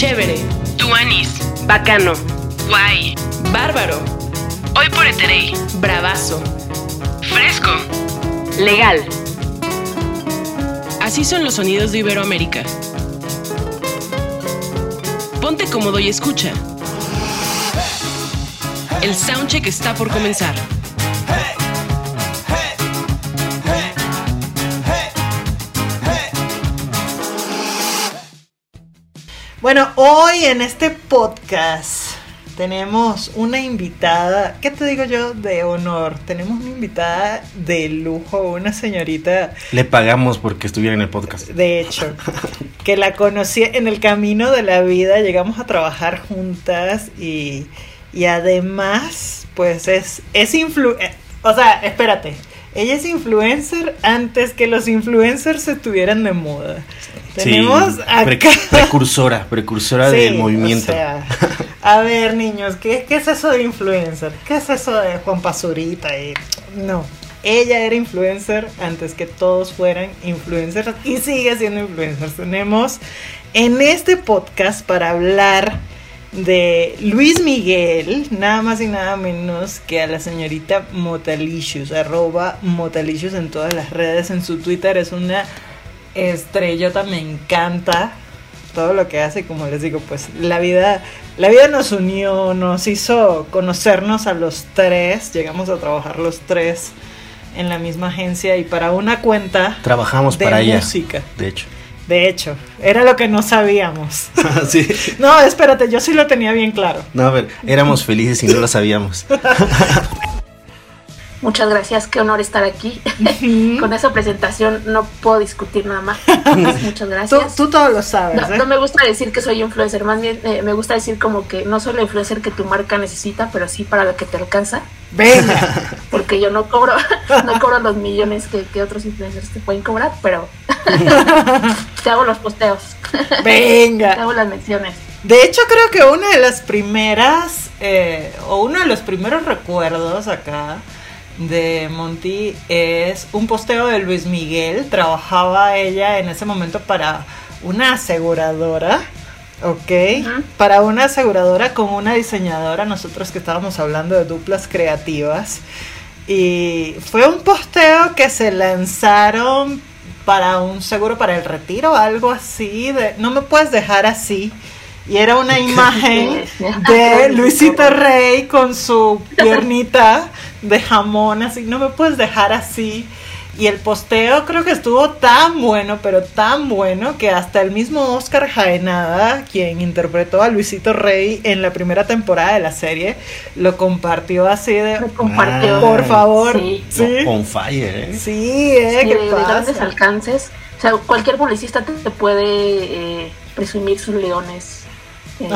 Chévere. Tuanis. Bacano. Guay. Bárbaro. Hoy por Eterey. Bravazo. Fresco. Legal. Así son los sonidos de Iberoamérica. Ponte cómodo y escucha. El soundcheck está por comenzar. Bueno, hoy en este podcast tenemos una invitada, ¿qué te digo yo? De honor. Tenemos una invitada de lujo, una señorita, Le pagamos porque estuviera en el podcast. de hecho, que la conocí en el camino de la vida, llegamos a trabajar juntas y, y además, pues es, es influ... eh, O sea, espérate. Ella es influencer antes que los influencers estuvieran de moda. Tenemos acá... pre- precursora, precursora Sí, del movimiento. o sea, a ver, niños, ¿qué, ¿qué es eso de influencer? ¿Qué es eso de Juan Pazurita? Y, no, ella era influencer antes que todos fueran influencers y sigue siendo influencer. Tenemos en este podcast para hablar de Luis Miguel, nada más y nada menos que a la señorita Motalicious, arroba Motalicious en todas las redes, en su Twitter es una estrellota, me encanta todo lo que hace, como les digo, pues la vida, la vida nos unió, nos hizo conocernos a los tres, llegamos a trabajar los tres en la misma agencia y para una cuenta Trabajamos de para ella. música. De hecho. De hecho, era lo que no sabíamos. sí. No, espérate, yo sí lo tenía bien claro. No, a ver, éramos felices y no lo sabíamos. Muchas gracias, qué honor estar aquí. Con esa presentación no puedo discutir nada más. Muchas Tú, gracias. tú todo lo sabes, No, ¿eh? no me gusta decir que soy influencer, más bien eh, me gusta decir como que no soy la influencer que tu marca necesita, pero sí para lo que te alcanza, Venga. porque yo no cobro, no cobro los millones que, que otros influencers te pueden cobrar, pero te hago los posteos, te Venga. hago las menciones. De hecho, creo que una de las primeras, eh, o uno de los primeros recuerdos acá de Monty es un posteo de Luis Miguel. Trabajaba ella en ese momento para una aseguradora. Ok, para una aseguradora con una diseñadora, nosotros que estábamos hablando de duplas creativas. Y fue un posteo que se lanzaron para un seguro para el retiro, algo así, de no me puedes dejar así. Y era una imagen de Luisito Rey con su piernita de jamón, así, no me puedes dejar así. Y el posteo creo que estuvo tan bueno, pero tan bueno, que hasta el mismo Oscar Jaenada, quien interpretó a Luisito Rey en la primera temporada de la serie, lo compartió así de, Me compartió. Ah, por favor. Sí. Sí, No, on fire, ¿eh? sí, eh, Sí, ¿qué de, de grandes alcances. O sea, cualquier publicista te, te puede eh, presumir sus leones eh,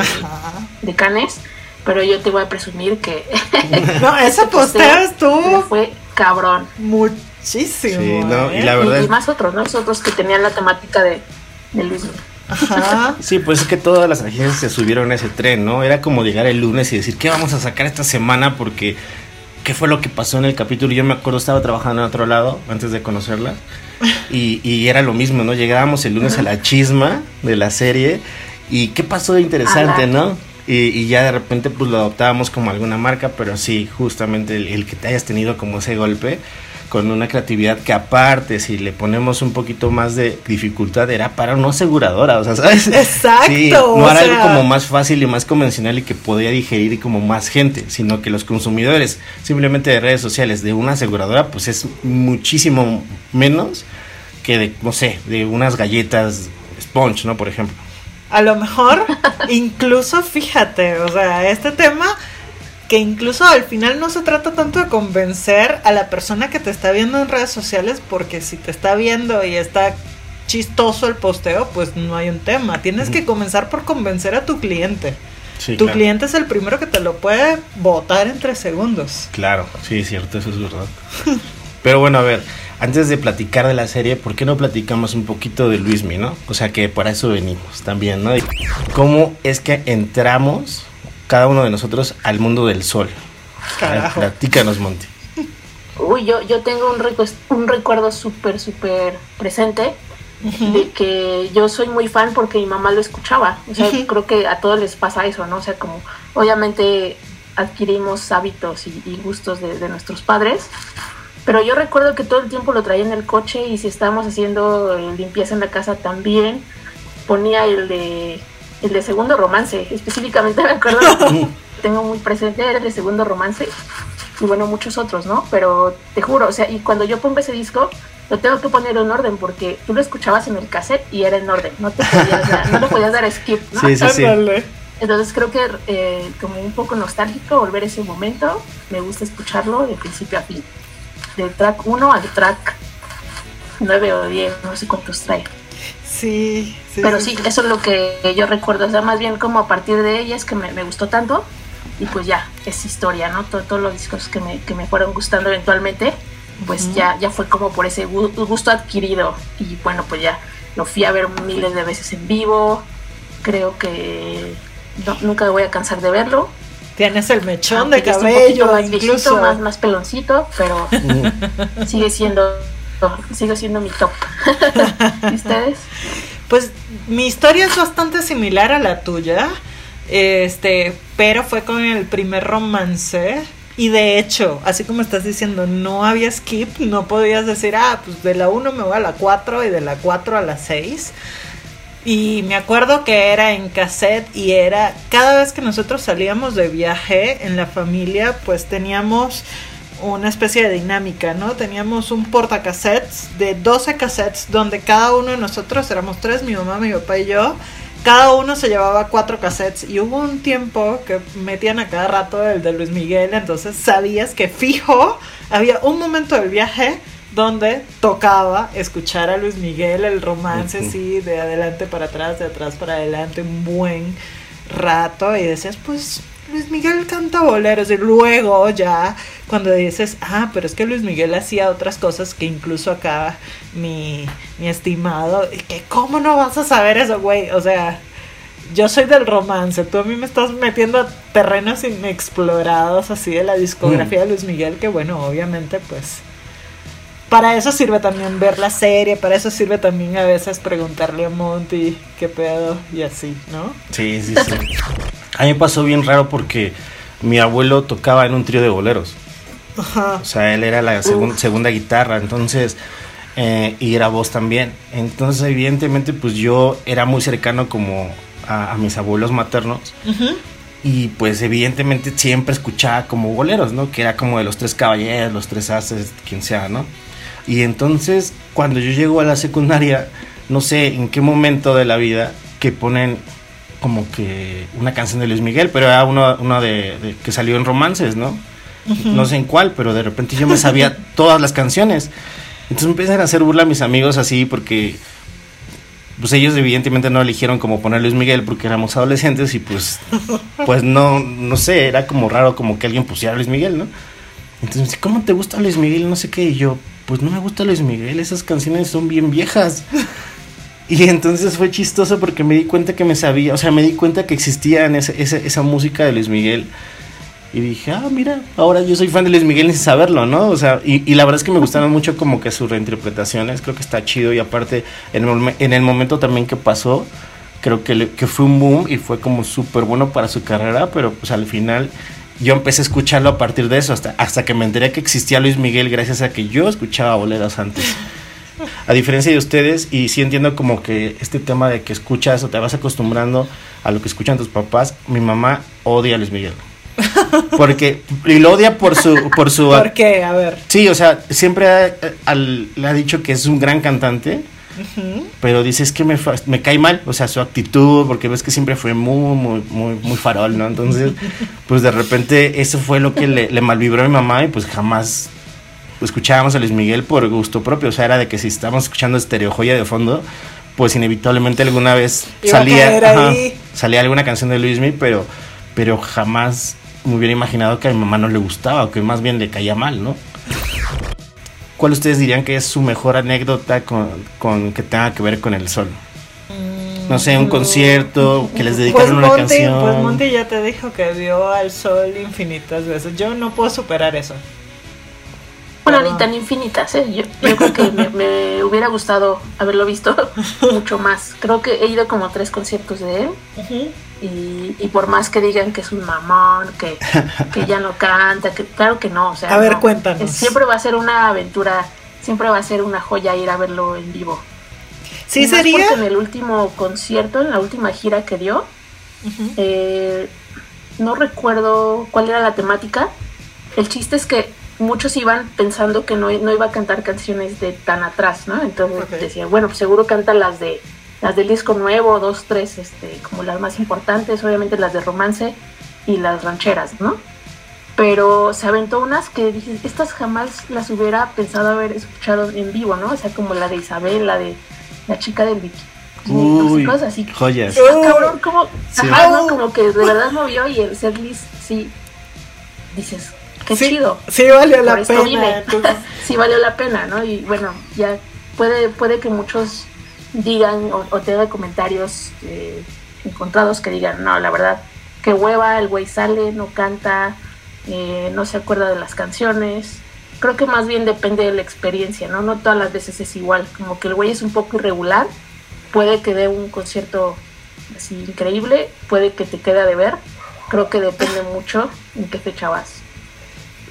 de canes, pero yo te voy a presumir que No, ese posteo le estuvo fue cabrón. muchísimo. Sí, no, y ¿eh? la verdad y es- más otros, ¿no? Los otros que tenían la temática de, de Luis. Ajá. Sí, pues es que todas las agencias se subieron a ese tren, ¿no? Era como llegar el lunes y decir, ¿qué vamos a sacar esta semana? Porque, ¿qué fue lo que pasó en el capítulo? Yo me acuerdo, estaba trabajando en otro lado antes de conocerla. Y, y era lo mismo, ¿no? Llegábamos el lunes a la chisma de la serie. ¿Y qué pasó de interesante, no? Y, y ya de repente pues lo adoptábamos como alguna marca, pero sí, justamente el, el que te hayas tenido como ese golpe con una creatividad que aparte si le ponemos un poquito más de dificultad era para una aseguradora, o sea, ¿sabes? Exacto, Sí, no era sea- algo como más fácil y más convencional y que podía digerir y como más gente, sino que los consumidores simplemente de redes sociales de una aseguradora pues es muchísimo menos que de, no sé, de unas galletas sponge, ¿no? Por ejemplo. A lo mejor, incluso fíjate, o sea, este tema que incluso al final no se trata tanto de convencer a la persona que te está viendo en redes sociales, porque si te está viendo y está chistoso el posteo, pues no hay un tema. Tienes que comenzar por convencer a tu cliente. Sí, tu claro. cliente es el primero que te lo puede votar en tres segundos. Claro, sí, es cierto, eso es verdad. Pero bueno, a ver, antes de platicar de la serie, ¿por qué no platicamos un poquito de Luismi, no? O sea, que para eso venimos también, ¿no? Y ¿Cómo es que entramos cada uno de nosotros al mundo del sol? Carajo. platícanos, Monty. Uy, yo, yo tengo un, recu- un recuerdo súper, súper presente de que yo soy muy fan porque mi mamá lo escuchaba. O sea, creo que a todos les pasa eso, ¿no? O sea, como obviamente adquirimos hábitos y, y gustos de, de nuestros padres, pero yo recuerdo que todo el tiempo lo traía en el coche y si estábamos haciendo eh, limpieza en la casa también ponía el de el de segundo romance. Específicamente me acuerdo que tengo muy presente era el de segundo romance y bueno muchos otros, ¿no? Pero te juro, o sea, y cuando yo pongo ese disco lo tengo que poner en orden porque tú lo escuchabas en el cassette y era en orden, no te podías dar, no le podías dar skip, ¿no? Sí, sí, sí. Entonces creo que eh, como un poco nostálgico volver a ese momento, me gusta escucharlo de principio a fin. Del track 1 al track 9 o 10, no sé cuántos trae. Sí, sí. Pero sí, eso es lo que yo recuerdo. O sea, más bien como a partir de ella es que me, me gustó tanto. Y pues ya, es historia, ¿no? Todo- todos los discos que me, que me fueron gustando eventualmente, pues ya, ya fue como por ese gu- gusto adquirido. Y bueno, pues ya lo fui a ver miles de veces en vivo. Creo que no- nunca voy a cansar de verlo. Tienes el mechón Aunque de cabello, más viejito, incluso. más, más peloncito, pero sigue siendo sigue siendo mi top. ¿Y ustedes? Pues mi historia es bastante similar a la tuya. Este, pero fue con el primer romance. Y de hecho, así como estás diciendo, no había skip, no podías decir, ah, pues de la 1 me voy a la 4 y de la 4 a la 6. Y me acuerdo que era en cassette y era cada vez que nosotros salíamos de viaje en la familia, pues teníamos una especie de dinámica, ¿no? Teníamos un portacassettes de 12 cassettes donde cada uno de nosotros éramos tres, mi mamá, mi papá y yo. Cada uno se llevaba cuatro cassettes y hubo un tiempo que metían a cada rato el de Luis Miguel, entonces sabías que fijo había un momento del viaje donde tocaba escuchar a Luis Miguel el romance Ujú. así de adelante para atrás, de atrás para adelante un buen rato y decías pues Luis Miguel canta boleros y luego ya cuando dices ah pero es que Luis Miguel hacía otras cosas que incluso acá mi, mi estimado y que cómo no vas a saber eso güey o sea yo soy del romance, tú a mí me estás metiendo a terrenos inexplorados así de la discografía de Luis Miguel, que bueno, obviamente pues para eso sirve también ver la serie, para eso sirve también a veces preguntarle a Monty qué pedo y así, ¿no? Sí, sí, sí. A mí me pasó bien raro porque mi abuelo tocaba en un trío de boleros. Ajá. O sea, él era la segun- segunda guitarra, entonces, eh, y era voz también. Entonces, evidentemente, pues yo era muy cercano como a, a mis abuelos maternos. Y pues evidentemente siempre escuchaba como boleros, ¿no? Que era como de los tres caballeros, los tres haces, quien sea, ¿no? Y entonces cuando yo llego a la secundaria, no sé en qué momento de la vida que ponen como que una canción de Luis Miguel, pero era uno, uno de, de- que salió en romances, ¿no? No sé en cuál, pero de repente yo me sabía todas las canciones. Entonces me empiezan a hacer burla a mis amigos así porque pues ellos evidentemente no eligieron como poner Luis Miguel porque éramos adolescentes y pues pues no no sé, era como raro como que alguien pusiera Luis Miguel, ¿no? Entonces me dice, ¿cómo te gusta Luis Miguel? No sé qué, y yo, pues no me gusta Luis Miguel, esas canciones son bien viejas. Y entonces fue chistoso porque me di cuenta que me sabía, o sea, me di cuenta que existía en ese- esa música de Luis Miguel. Y dije, ah, mira, ahora yo soy fan de Luis Miguel sin saberlo, ¿no? O sea, y, y la verdad es que me gustaron mucho como que sus reinterpretaciones, creo que está chido y aparte en el, en el momento también que pasó, creo que, que fue un boom y fue como súper bueno para su carrera, pero pues al final yo empecé a escucharlo a partir de eso, hasta, hasta que me enteré que existía Luis Miguel gracias a que yo escuchaba boleros antes. A diferencia de ustedes, y sí entiendo como que este tema de que escuchas o te vas acostumbrando a lo que escuchan tus papás, mi mamá odia a Luis Miguel. Porque, y lo odia por su, por su ¿Por qué? A ver. Sí, o sea, siempre ha- al- le ha dicho que es un gran cantante, Ujú. pero dice es que me, me cae mal, o sea, su actitud, porque ves que siempre fue muy, muy, muy, muy farol, ¿no? Entonces, pues de repente eso fue lo que le, le malvibró a mi mamá y pues jamás escuchábamos a Luis Miguel por gusto propio, o sea, era de que si estábamos escuchando Estereo Joya de fondo, pues inevitablemente alguna vez Iba salía, ajá, salía alguna canción de Luis Miguel, pero, pero jamás me hubiera imaginado que a mi mamá no le gustaba o que más bien le caía mal, ¿no? ¿Cuál ustedes dirían que es su mejor anécdota con, con que tenga que ver con el sol? No sé, un concierto, que les Pues dedicaron una Monty, canción. pues Monty ya te dijo que vio al sol infinitas veces. Yo no puedo superar eso. Bueno, ni tan infinitas, ¿eh? Yo, yo creo que me, me hubiera gustado haberlo visto mucho más. Creo que he ido como a tres conciertos de él y, y por más que digan que es un mamón, que, que ya no canta, que claro que no. O sea, A ver, no. cuéntanos. Es- Siempre va a ser una aventura, siempre va a ser una joya ir a verlo en vivo. Sí Y sería. Porque en el último concierto, en la última gira que dio, eh, no recuerdo cuál era la temática. El chiste es que muchos iban pensando que no, no iba a cantar canciones de tan atrás, ¿no? Entonces Ok. decían, bueno, pues seguro canta las de las del disco nuevo, dos, tres, este, como las más importantes, obviamente las de romance y las rancheras, ¿no? Pero se aventó unas que dices, estas jamás las hubiera pensado haber escuchado en vivo, ¿no? O sea, como la de Isabel, la de la chica del bikini, Uy, cosas así. joyas. Ah, cabrón, como, Sí. ajá, ¿no? como que de verdad movió y el setlist sí dices, qué sí, chido. Sí valió la pena. entonces- Sí valió la pena, ¿no? Y bueno, ya puede, puede que muchos digan o, o tengan comentarios eh, encontrados que digan, no, la verdad, qué hueva, el güey sale, no canta, eh, no se acuerda de las canciones. Creo que más bien depende de la experiencia, ¿no? No todas las veces es igual, como que el güey es un poco irregular, puede que dé un concierto así increíble, puede que te quede de ver, creo que depende mucho en qué fecha vas.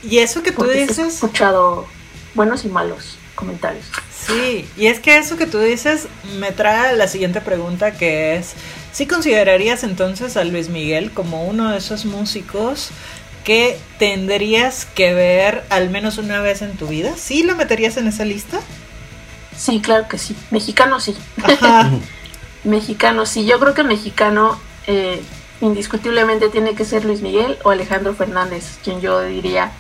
Y eso que tú Porque sí he dices. escuchado buenos y malos comentarios. Sí, y es que eso que tú dices me trae a la siguiente pregunta que es, ¿sí considerarías entonces a Luis Miguel como uno de esos músicos que tendrías que ver al menos una vez en tu vida? ¿Sí lo meterías en esa lista? Sí, claro que sí. Mexicano sí. Ajá. Mexicano sí. Yo creo que mexicano eh, indiscutiblemente tiene que ser Luis Miguel o Alejandro Fernández, quien yo diría,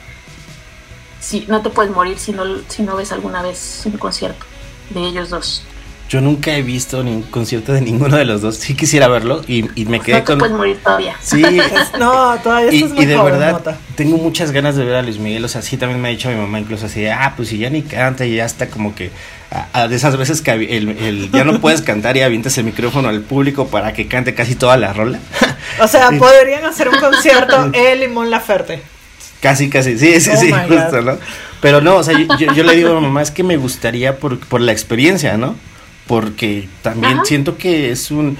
sí, no te puedes morir si no, si no ves alguna vez un concierto de ellos dos. Yo nunca he visto ni un concierto de ninguno de los dos. Sí quisiera verlo y, y me quedé No te con... puedes morir todavía. Sí, Es- no, todavía y, estás muy y de joven, verdad tengo muchas ganas de ver a Luis Miguel. O sea, sí también me ha dicho mi mamá incluso así, ah, pues si ya ni canta y ya está como que... a- a de esas veces que el, el- ya no puedes cantar y avientas el micrófono al público para que cante casi toda la rola. O sea, podrían hacer un concierto él y Mon Laferte. Casi, casi, sí, sí, Oh sí, justo, God. ¿no? Pero no, o sea, yo, yo- yo le digo a mi mamá, es que me gustaría por, por la experiencia, ¿no? Porque también Ajá. siento que es un,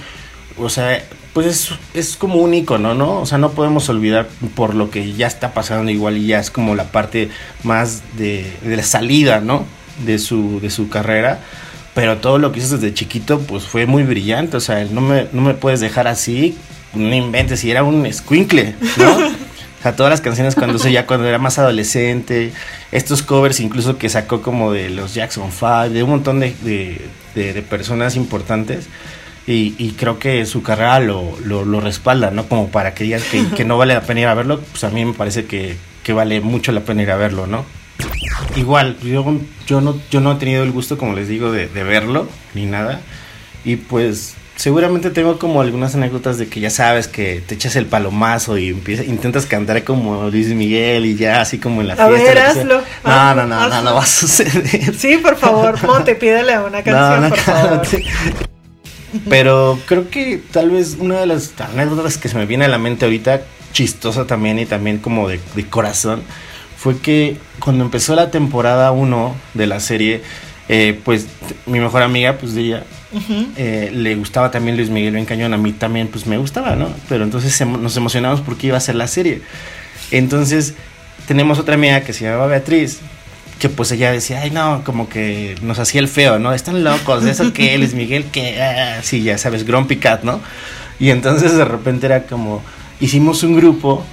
o sea, pues es, es como un icono, ¿no? O sea, no podemos olvidar por lo que ya está pasando igual y ya es como la parte más de, de la salida, ¿no? De su, de su carrera. Pero todo lo que hizo desde chiquito, pues fue muy brillante. O sea, no me, no me puedes dejar así, no inventes, si era un escuincle, ¿no? Sea, todas las canciones cuando se ya cuando era más adolescente, estos covers incluso que sacó como de los Jackson 5, de un montón de, de, de- de personas importantes. Y, y creo que su carrera lo, lo, lo respalda, ¿no? Como para que digas que, que no vale la pena ir a verlo, pues a mí me parece que, que vale mucho la pena ir a verlo, ¿no? Igual, yo, yo, no, yo no he tenido el gusto, como les digo, de, de verlo, ni nada. Y pues seguramente tengo como algunas anécdotas de que ya sabes que te echas el palomazo y empiezas, intentas cantar como Luis Miguel y ya así como en la A fiesta. ver, hazlo, No, hazlo, no, no, no, no va a suceder. Sí, por favor, Monte, pídele una canción, No, no, por favor. cálmate. Pero creo que tal vez una de las anécdotas que se me viene a la mente ahorita, chistosa también y también como de, de corazón, fue que cuando empezó la temporada 1 de la serie, eh, pues mi mejor amiga, pues de eh, le gustaba también Luis Miguel Ben Cañón, a mí también pues me gustaba, ¿no? Pero entonces nos emocionamos porque iba a ser la serie. Entonces tenemos otra amiga que se llamaba Beatriz, que pues ella decía, ay no, como que nos hacía el feo, ¿no? Están locos, ¿eso qué? Luis Miguel, que ah, sí, ya sabes, Grumpy Cat, ¿no? Y entonces de repente era como, hicimos un grupo,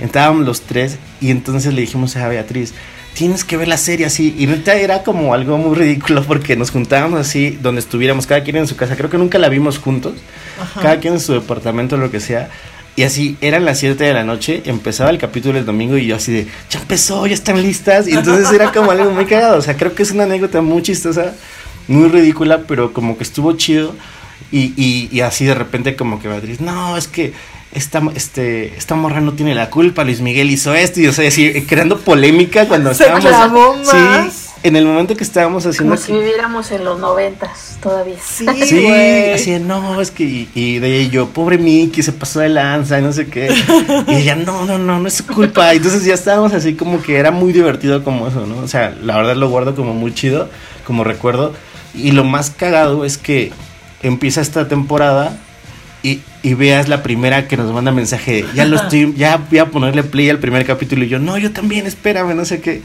estábamos los tres, y entonces le dijimos a Beatriz, tienes que ver la serie así. Y neta era como algo muy ridículo porque nos juntábamos así, donde estuviéramos, cada quien en su casa. Creo que nunca la vimos juntos, cada quien en su departamento, lo que sea. Y así, eran las 7 de la noche, empezaba el capítulo el domingo y yo así de, ya empezó, ya están listas. Y entonces era como algo muy cagado. O sea, creo que es una anécdota muy chistosa, muy ridícula, pero como que estuvo chido. Y, y, y así de repente como que Beatriz, no, es que esta, este, esta morra no tiene la culpa, Luis Miguel hizo esto. Y o sea, así, creando polémica cuando Se estábamos... clavó Sí, en el momento que estábamos haciendo... Como si viviéramos en los noventas todavía. Sí, Sí, así de, no, es que, y, y de ahí yo, pobre Mickey, se pasó de lanza y no sé qué. Y ella, no, no, no, no es su culpa. Y entonces ya estábamos así como que era muy divertido como eso, ¿no? O sea, la verdad lo guardo como muy chido, como recuerdo. Y lo más cagado es que empieza esta temporada y, y veas la primera que nos manda mensaje, ya lo estoy, ya voy a ponerle play al primer capítulo. Y yo, no, yo también, espérame, no sé qué.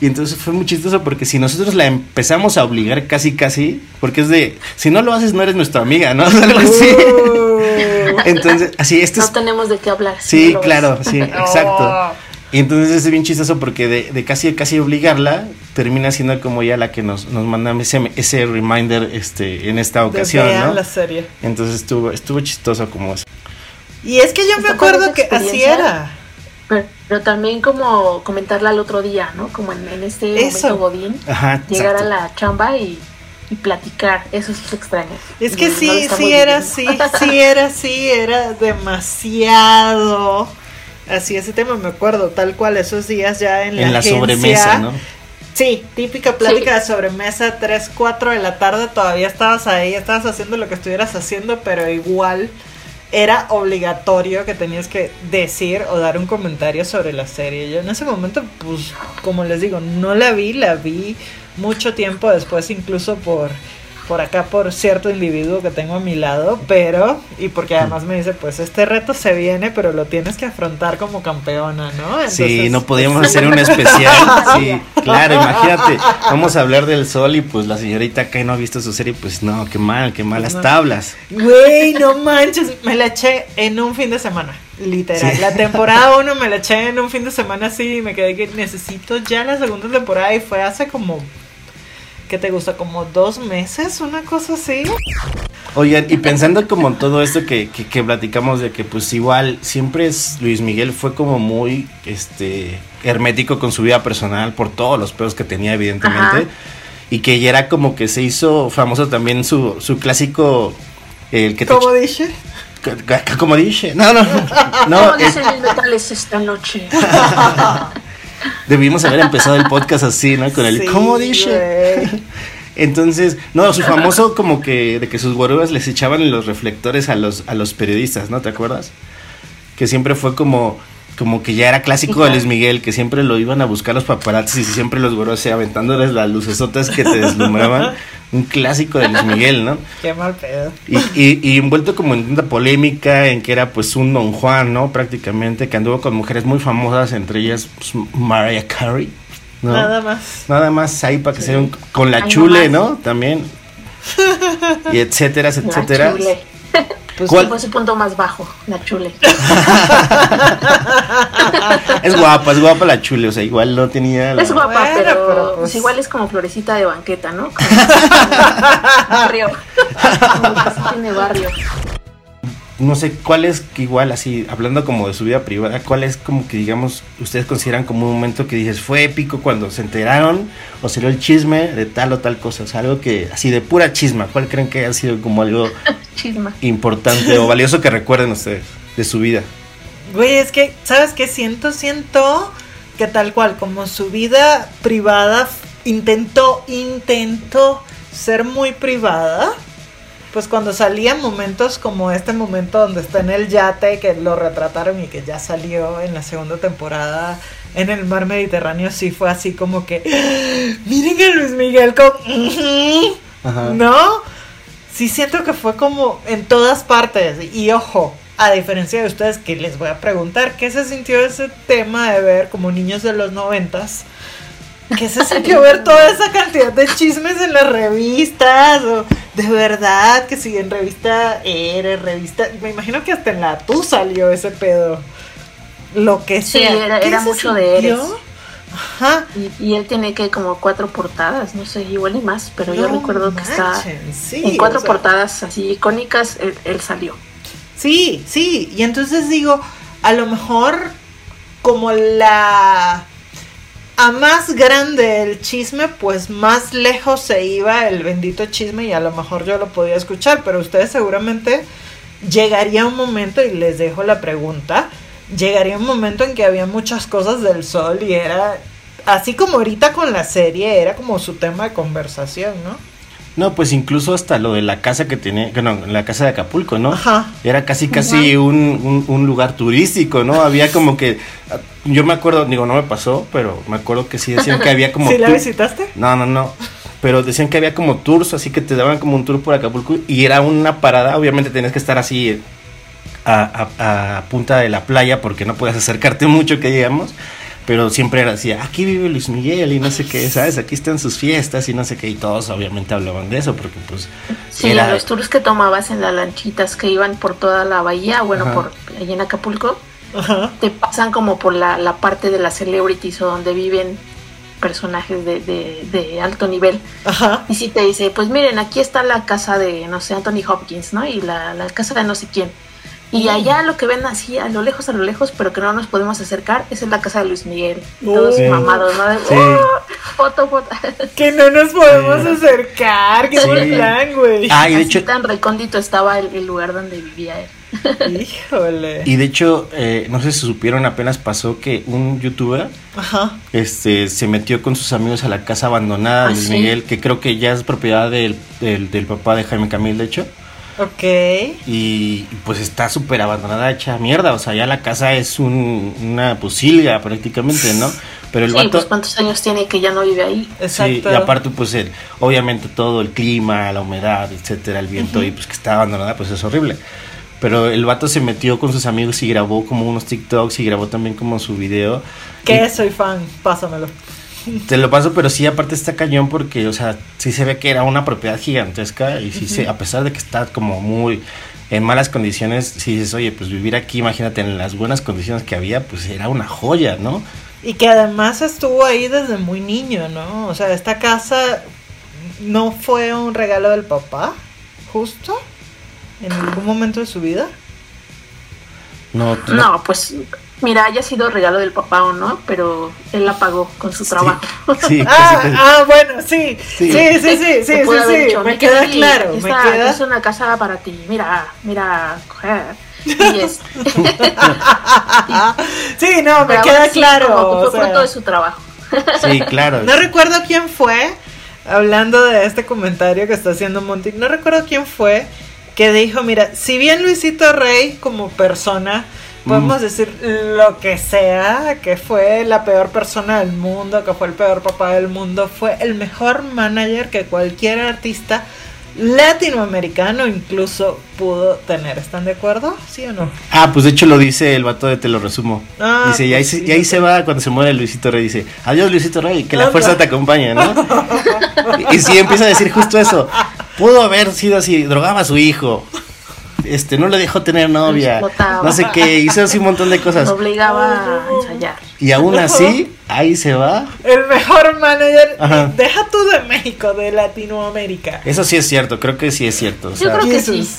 Y entonces fue muy chistoso porque si nosotros la empezamos a obligar casi, casi, porque es de, si no lo haces, no eres nuestra amiga, ¿no? Algo así. Uh. Entonces, así, este No es. tenemos de qué hablar. no Sí, ves. claro, sí, exacto. Y entonces es bien chistoso porque de, de casi casi obligarla, termina siendo como ya la que nos, nos manda ese, ese reminder este, en esta De ocasión, vean ¿no? la serie. Entonces estuvo, estuvo chistoso como eso. Y es que yo me acuerdo que así era. Pero, pero también como comentarla al otro día, ¿no? Como en, en este Eso. momento godín. Ajá, Llegar a la chamba y, y platicar. Eso sí se extraña. Es que No- no lo sí, estamos sí era así, sí era así, era demasiado. Así ese tema me acuerdo, tal cual esos días ya en la, En la agencia. sobremesa, ¿no? Sí, típica plática de sobremesa, 3, 4 de la tarde, todavía estabas ahí, estabas haciendo lo que estuvieras haciendo, pero igual era obligatorio que tenías que decir o dar un comentario sobre la serie. Yo en ese momento, pues, como les digo, no la vi, la vi mucho tiempo después, incluso por por acá por cierto individuo que tengo a mi lado, pero y porque además me dice, pues este reto se viene, pero lo tienes que afrontar como campeona, ¿no? Sí, Entonces, no podíamos hacer un especial. Sí, claro, imagínate. Vamos a hablar del sol y pues la señorita que no ha visto su serie, pues no, qué mal, qué malas no. tablas. Güey, no manches, me la eché en un fin de semana, literal. Sí. La temporada 1 me la eché en un fin de semana así y me quedé que necesito ya la segunda temporada y fue hace como, ¿qué te gusta? Como dos meses, una cosa así. Oigan, y pensando como en todo esto que, que, que platicamos de que pues igual siempre es Luis Miguel fue como muy este hermético con su vida personal por todos los pedos que tenía evidentemente Ajá. y que ya era como que se hizo famoso también su, su clásico el que te Como dije. como dije no no no ¿Cómo es- dicen mis metales esta noche? debimos haber empezado el podcast así no con el Sí, como dije güey. Entonces, no, su famoso como que de que sus guarubas les echaban los reflectores a los a los periodistas, ¿no? ¿Te acuerdas? Que siempre fue como como que ya era clásico de Luis Miguel, que siempre lo iban a buscar los paparazzis y siempre los güeros así aventándoles las lucesotas que te deslumbraban. Un clásico de Luis Miguel, ¿no? Qué mal pedo. Y, y, y envuelto como en tanta polémica en que era pues un Don Juan, ¿no? Prácticamente, que anduvo con mujeres muy famosas, entre ellas pues, Mariah Carey, ¿no? Nada más. Nada más ahí para que se vean con la Ay, chule, nomás. ¿no? También. Y etcétera, La etcétera. chule. Pues, ¿Cuál? Fue su punto más bajo, la chule. Es guapa, es guapa la chule, o sea, igual no tenía la- Es guapa, Bueno, pero, pero, pues- pues igual es como florecita de banqueta, ¿no? Como- barrio. Como que sí tiene barrio. No sé, ¿cuál es que igual así, hablando como de su vida privada, cuál es como que digamos, ustedes consideran como un momento que dices, fue épico cuando se enteraron o salió el chisme de tal o tal cosa? O sea, algo que así de pura chisma, ¿cuál creen que haya sido como algo Chisma. importante o valioso que recuerden ustedes de su vida? Güey, es que, ¿sabes qué siento? Siento que tal cual, como su vida privada intentó, intentó ser muy privada. Pues cuando salían momentos como este momento donde está en el yate, que lo retrataron y que ya salió en la segunda temporada en el mar Mediterráneo, sí fue así como que, miren a Luis Miguel. Ajá. ¿No? Sí siento que fue como en todas partes. Y ojo, a diferencia de ustedes que les voy a preguntar, ¿qué se sintió ese tema de ver como niños de los noventas? ¿Qué se sintió ver toda esa cantidad de chismes en las revistas? O de verdad que si en revista eres, revista... Me imagino que hasta en la tú salió ese pedo. Lo que Sí, sea. era- ¿Qué era mucho de? Eres. Ajá. Y, y él tiene que como cuatro portadas, no sé, igual y más, pero yo recuerdo que está sí, en cuatro o sea. portadas así icónicas, él, él salió. Sí, sí, y entonces digo, a lo mejor como la a más grande el chisme, pues más lejos se iba el bendito chisme y a lo mejor yo lo podía escuchar, pero ustedes seguramente llegaría un momento y les dejo la pregunta, llegaría un momento en que había muchas cosas del sol y era así como ahorita con la serie, era como su tema de conversación, ¿no? No, pues incluso hasta lo de la casa que tenía, bueno, la casa de Acapulco, ¿no? Ajá. Era casi casi un, un, un lugar turístico, ¿no? Había como que, yo me acuerdo, digo, no me pasó, pero me acuerdo que sí decían que había como... ¿Sí la visitaste? No, no, no. Pero decían que había como tours, así que te daban como un tour por Acapulco y era una parada, obviamente tenías que estar así a, a- a punta de la playa porque no puedes acercarte mucho que llegamos. Pero siempre era así, aquí vive Luis Miguel y no sé qué, ¿sabes? Aquí están sus fiestas y no sé qué. Y todos obviamente hablaban de eso porque pues Sí, era... los tours que tomabas en las lanchitas que iban por toda la bahía, bueno, Ajá. por allí en Acapulco, Ajá. te pasan como por la, la parte de las celebrities o donde viven personajes de, de, de alto nivel. Ajá. Y si te dice, pues miren, aquí está la casa de, no sé, Anthony Hopkins, ¿no? Y la, la casa de no sé quién. Y allá lo que ven así, a lo lejos, a lo lejos, pero que no nos podemos acercar, esa es la casa de Luis Miguel. Y todos mamados, ¿no? Sí. "Oh, foto, foto. Que no nos podemos Sí. acercar, qué Sí. buen plan, güey. Ah, y de Así hecho, tan recóndito estaba el, el lugar donde vivía él. Híjole. y de hecho eh, no sé si supieron, apenas pasó que un youtuber Ajá. este se metió con sus amigos a la casa abandonada Ah, de Luis ¿sí? Miguel, que creo que ya es propiedad del, del, del papá de Jaime Camil, de hecho. Ok. Y, pues está súper abandonada, hecha mierda. O sea, ya la casa es un, una posilga prácticamente, ¿no? Pero el Sí, vato. pues cuántos años tiene que ya no vive ahí. Exacto. Sí, y aparte, pues el, obviamente todo el clima, la humedad, etcétera, el viento, y pues que está abandonada, pues es horrible. Pero el vato se metió con sus amigos y grabó como unos TikToks y grabó también como su video. Que Y soy fan, pásamelo. Te lo paso, pero sí, aparte está cañón porque, o sea, sí se ve que era una propiedad gigantesca y sí se, a pesar de que está como muy en malas condiciones, si dices, oye, pues vivir aquí, imagínate en las buenas condiciones que había, pues era una joya, ¿no? Y que además estuvo ahí desde muy niño, ¿no? O sea, esta casa no fue un regalo del papá, justo, en algún momento de su vida. No, no- No, pues mira, haya sido regalo del papá o no, pero él la pagó con su trabajo. sí, Ah, ah, bueno, sí. Sí, Sí. sí, sí, sí, dicho, Me "Mira, queda aquí, claro, me queda. es una casa para ti. Mira, mira, coger. Y es, Sí, no, me pero queda claro. como que o fue sea, fruto de su trabajo. Sí, claro. No recuerdo quién fue, hablando de este comentario que está haciendo Monty, no recuerdo quién fue que dijo, mira, si bien Luisito Rey como persona, podemos Mm. decir lo que sea, que fue la peor persona del mundo, que fue el peor papá del mundo, fue el mejor manager que cualquier artista latinoamericano incluso pudo tener. ¿Están de acuerdo? ¿Sí o no? Ah, pues de hecho lo dice el vato de Te lo resumo. Ah, dice, y ahí, pues se, y ahí se va cuando se muere Luisito Rey. Dice, adiós Luisito Rey, que la fuerza te acompañe, ¿no? y sí, empieza a decir justo eso. Pudo haber sido así, drogaba a su hijo. Este, no le dejó tener novia. explotaba. No sé qué, hizo así un montón de cosas. Lo obligaba a ensayar. Y aún así, ahí se va. El mejor manager, Ajá. deja tú de México, de Latinoamérica. Eso sí es cierto, creo que sí es cierto. o Yo creo que Jesus. sí.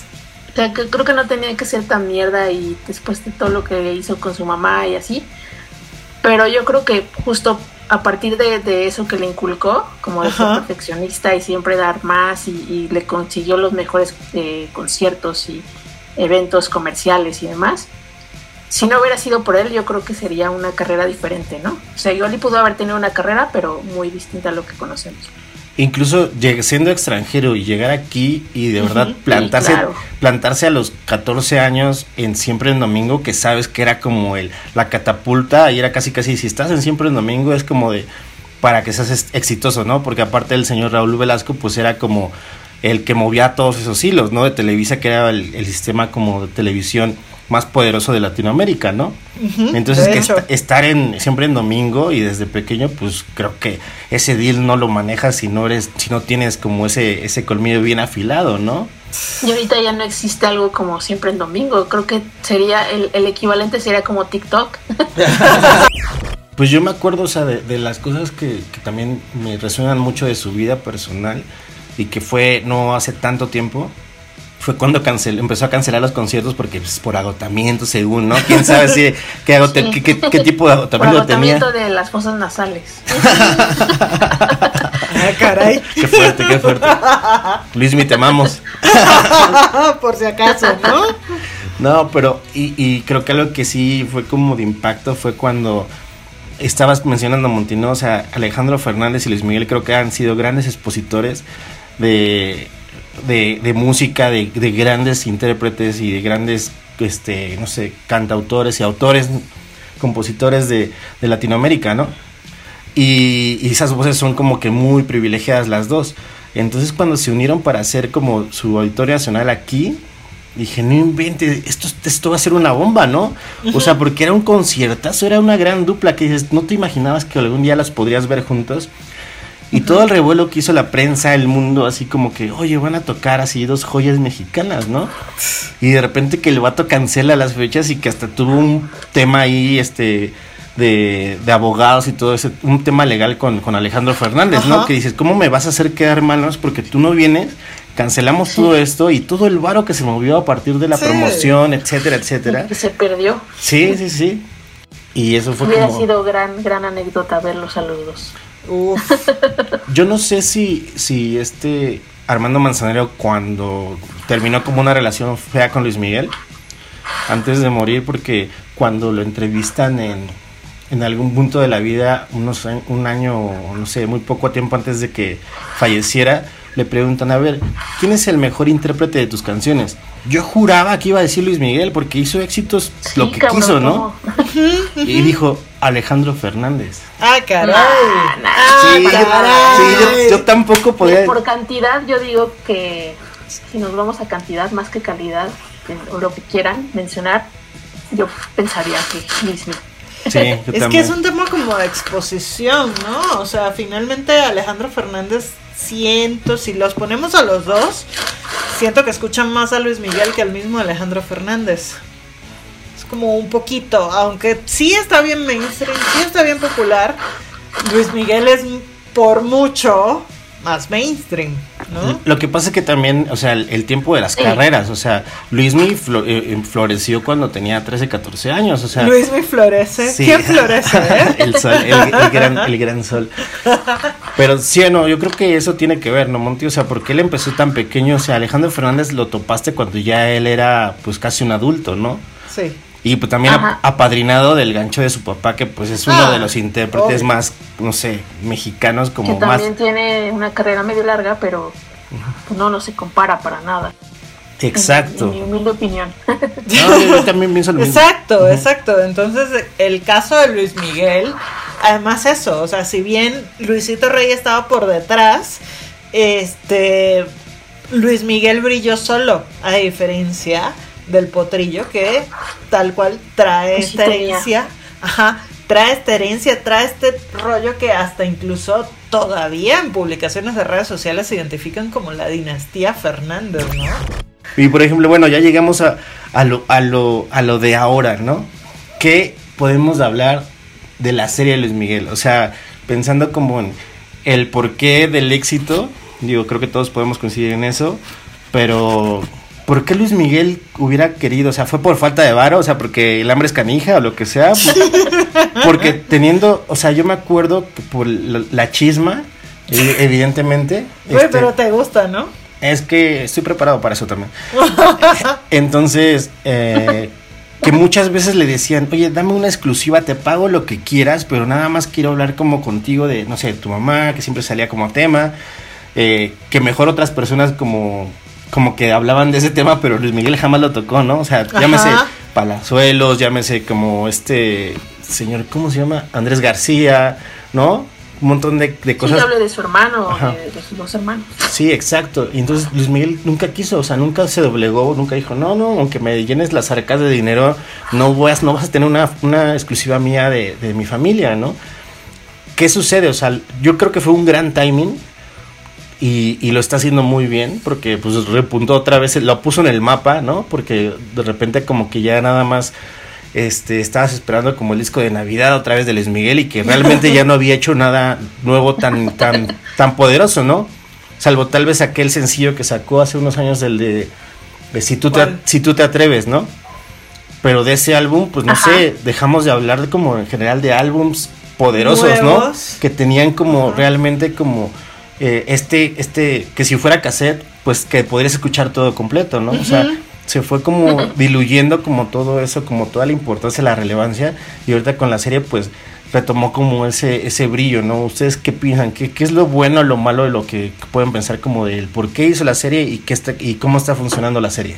O sea, que creo que no tenía que ser tan mierda y después de todo lo que hizo con su mamá y así. Pero yo creo que justo a partir de, de eso que le inculcó, como de ser perfeccionista y siempre dar más y, y le consiguió los mejores eh, conciertos y eventos comerciales y demás. Si no hubiera sido por él, yo creo que sería una carrera diferente, ¿no? O sea, igual y pudo haber tenido una carrera, pero muy distinta a lo que conocemos. Incluso siendo extranjero y llegar aquí y de verdad plantarse, Sí, claro. plantarse a los 14 años en Siempre en Domingo, que sabes que era como el, la catapulta y era casi casi, si estás en Siempre en Domingo es como de, para que seas ex- exitoso, ¿no? Porque aparte el señor Raúl Velasco pues era como el que movía todos esos hilos, ¿no? De Televisa, que era el, el sistema como de televisión más poderoso de Latinoamérica, ¿no? Entonces, que est- estar en siempre en domingo y desde pequeño, pues creo que ese deal no lo manejas si no eres, si no tienes como ese, ese colmillo bien afilado, ¿no? Y ahorita ya no existe algo como siempre en domingo. Creo que sería el, el equivalente sería como TikTok. Pues yo me acuerdo, o sea, de, de las cosas que, que también me resuenan mucho de su vida personal y que fue no hace tanto tiempo. Fue cuando canceló, empezó a cancelar los conciertos porque pues, por agotamiento, según, ¿no? ¿Quién sabe si, qué, agote- Sí. qué, qué- qué tipo de Por agotamiento tenía? agotamiento de las fosas nasales. Ah, caray. Qué fuerte, qué fuerte. Luis, mi te amamos. Por si acaso, ¿no? No, pero y, y creo que algo que sí fue como de impacto fue cuando estabas mencionando Montino, o sea, Alejandro Fernández y Luis Miguel creo que han sido grandes expositores de, de, de música, de, de grandes intérpretes y de grandes, este, no sé, cantautores y autores, compositores de, de Latinoamérica, ¿no? Y, y esas voces son como que muy privilegiadas las dos. Entonces cuando se unieron para hacer como su auditorio nacional aquí, dije, no invente, esto, esto va a ser una bomba, ¿no? O sea, porque era un conciertazo, era una gran dupla que dices, no te imaginabas que algún día las podrías ver juntos. Y todo el revuelo que hizo la prensa, el mundo, así como que, oye, van a tocar así dos joyas mexicanas, ¿no? Y de repente que el vato cancela las fechas y que hasta tuvo un tema ahí, este, de, de abogados y todo ese, un tema legal con, con Alejandro Fernández, ¿no? Que dices, ¿cómo me vas a hacer quedar malos porque tú no vienes? Cancelamos todo esto y todo el varo que se movió a partir de la Sí. promoción, etcétera, etcétera. Se perdió. Sí, sí, sí. Y eso fue Hubiera como... sido gran, gran anécdota a los dos. Uf. Yo no sé si, si este Armando Manzanero cuando terminó como una relación fea con Luis Miguel, antes de morir, porque cuando lo entrevistan en, en algún punto de la vida, unos, un año, no sé, muy poco tiempo antes de que falleciera, le preguntan, a ver, ¿quién es el mejor intérprete de tus canciones? Yo juraba que iba a decir Luis Miguel, porque hizo éxitos lo que cabrón, quiso, ¿no? ¿cómo? Y dijo Alejandro Fernández. Ah, caray. Nah, nah, Ah, Sí, caray. sí, yo, yo tampoco podía... Por cantidad, yo digo que si nos vamos a cantidad más que calidad, o lo que quieran mencionar, yo pensaría que Miguel. Sí, yo Es que es un tema como de exposición, ¿no? O sea, finalmente Alejandro Fernández siento, si los ponemos a los dos, siento que escuchan más a Luis Miguel que al mismo Alejandro Fernández. Es como un poquito, aunque sí está bien mainstream, sí está bien popular, Luis Miguel es por mucho más mainstream, ¿no? Lo que pasa es que también, o sea, el, el tiempo de las Sí. carreras, o sea, Luismi flo- eh, eh, floreció cuando tenía 13, 14 años, o sea... Luis me florece. sí. ¿Quién florece? eh? el sol, el, el gran, el gran sol. Pero sí, no, yo creo que eso tiene que ver, ¿no, Monty? O sea, porque él empezó tan pequeño, o sea, Alejandro Fernández lo topaste cuando ya él era, pues, casi un adulto, ¿no? Sí. Y pues también Ajá. ap- apadrinado del gancho de su papá, que pues es uno Ah, de los intérpretes obvio. más, no sé, mexicanos como que más... también tiene una carrera medio larga, pero no, no se compara para nada. Exacto. En mi humilde opinión. No, yo, yo también pienso lo mismo. Exacto, exacto. Entonces, el caso de Luis Miguel, además eso, o sea, si bien Luisito Rey estaba por detrás, este Luis Miguel brilló solo, a diferencia del potrillo que tal cual trae esta herencia, ajá, trae esta herencia, trae este rollo que hasta incluso todavía en publicaciones de redes sociales se identifican como la dinastía Fernández, ¿no? Y por ejemplo, bueno, ya llegamos a, a, lo, a, lo, a lo de ahora, ¿no? ¿Qué podemos hablar de la serie de Luis Miguel? O sea, pensando como en el porqué del éxito, digo, creo que todos podemos coincidir en eso, pero ¿por qué Luis Miguel hubiera querido? O sea, ¿fue por falta de varo? O sea, porque el hambre es canija o lo que sea. Porque teniendo, o sea, yo me acuerdo por la, chisma, evi- evidentemente. Güey, este, pero te gusta, ¿no? es que estoy preparado para eso también. Entonces, eh, que muchas veces le decían, oye, dame una exclusiva, te pago lo que quieras, pero nada más quiero hablar como contigo de, no sé, de tu mamá, que siempre salía como tema, eh, que mejor otras personas como, como que hablaban de ese tema, pero Luis Miguel jamás lo tocó, ¿no? O sea, llámese Ajá. Palazuelos, llámese como este señor, ¿cómo se llama? Andrés García, ¿no? Un montón de, de Sí, cosas. hable de su hermano, de, de sus dos hermanos. Sí, exacto. Y entonces Luis Miguel nunca quiso, o sea, nunca se doblegó, nunca dijo, no, no, aunque me llenes las arcas de dinero, no, voy a- no vas a tener una, una exclusiva mía de, de mi familia, ¿no? ¿Qué sucede? O sea, yo creo que fue un gran timing y, y lo está haciendo muy bien porque pues repuntó otra vez, lo puso en el mapa, ¿no? Porque de repente como que ya nada más este estabas esperando como el disco de Navidad otra vez de Luis Miguel y que realmente ya no había hecho nada nuevo tan tan tan poderoso, ¿no? Salvo tal vez aquel sencillo que sacó hace unos años el de, de si tú te si tú te atreves, ¿no? Pero de ese álbum, pues no Ajá. sé, dejamos de hablar de como en general de álbums poderosos, Nuevos. ¿no? Que tenían como Ajá. realmente como eh, este, este, que si fuera cassette, pues que podrías escuchar todo completo, ¿no? O sea, se fue como diluyendo como todo eso, como toda la importancia, la relevancia, y ahorita con la serie, pues retomó como ese, ese brillo, ¿no? ¿Ustedes qué piensan? ¿Qué, qué es lo bueno o lo malo de lo que, pueden pensar como del por qué hizo la serie y, qué está, y cómo está funcionando la serie?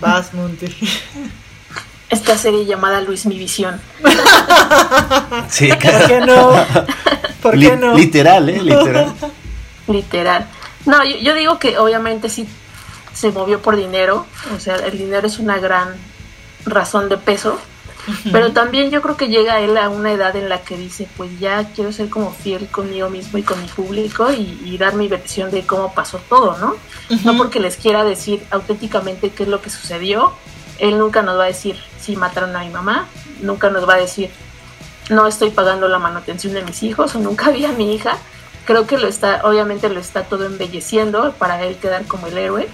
Vas, Monty. Esta serie llamada Luis Mi Visión. Sí, ¿Por qué no? ¿Por Li- qué no? Literal, ¿eh? Literal. Literal. No, yo, yo digo que obviamente sí se movió por dinero. O sea, el dinero es una gran razón de peso. Pero también yo creo que llega él a una edad en la que dice, pues ya quiero ser como fiel conmigo mismo y con mi público y, y dar mi versión de cómo pasó todo, ¿no? No porque les quiera decir auténticamente qué es lo que sucedió. Él nunca nos va a decir si mataron a mi mamá, nunca nos va a decir no estoy pagando la manutención de mis hijos o nunca vi a mi hija. Creo que lo está, obviamente lo está todo embelleciendo para él quedar como el héroe.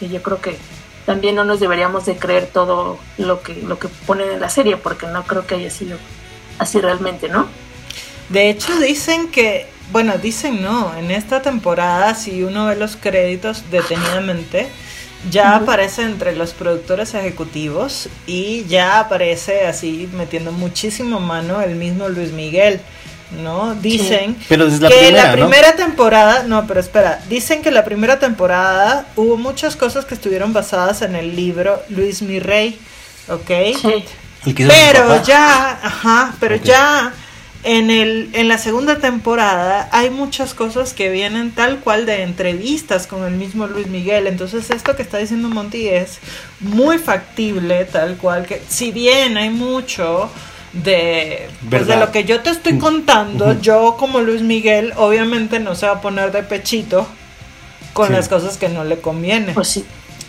Y yo creo que también no nos deberíamos de creer todo lo que, lo que ponen en la serie, porque no creo que haya sido así realmente, ¿no? De hecho, dicen que, bueno, dicen no, en esta temporada, si uno ve los créditos detenidamente, ya aparece entre los productores ejecutivos y ya aparece así metiendo muchísimo mano el mismo Luis Miguel, ¿no? Dicen Pero desde la que primera, la ¿no? primera temporada, no, pero espera, dicen que la primera temporada hubo muchas cosas que estuvieron basadas en el libro Luis Mi Rey, ¿ok? Sí. Pero ya, ajá, pero ya en el en la segunda temporada hay muchas cosas que vienen tal cual de entrevistas con el mismo Luis Miguel. Entonces esto que está diciendo Monty es muy factible, tal cual que si bien hay mucho de pues, de lo que yo te estoy contando, yo como Luis Miguel obviamente no se va a poner de pechito con Sí. las cosas que no le conviene. Pues sí,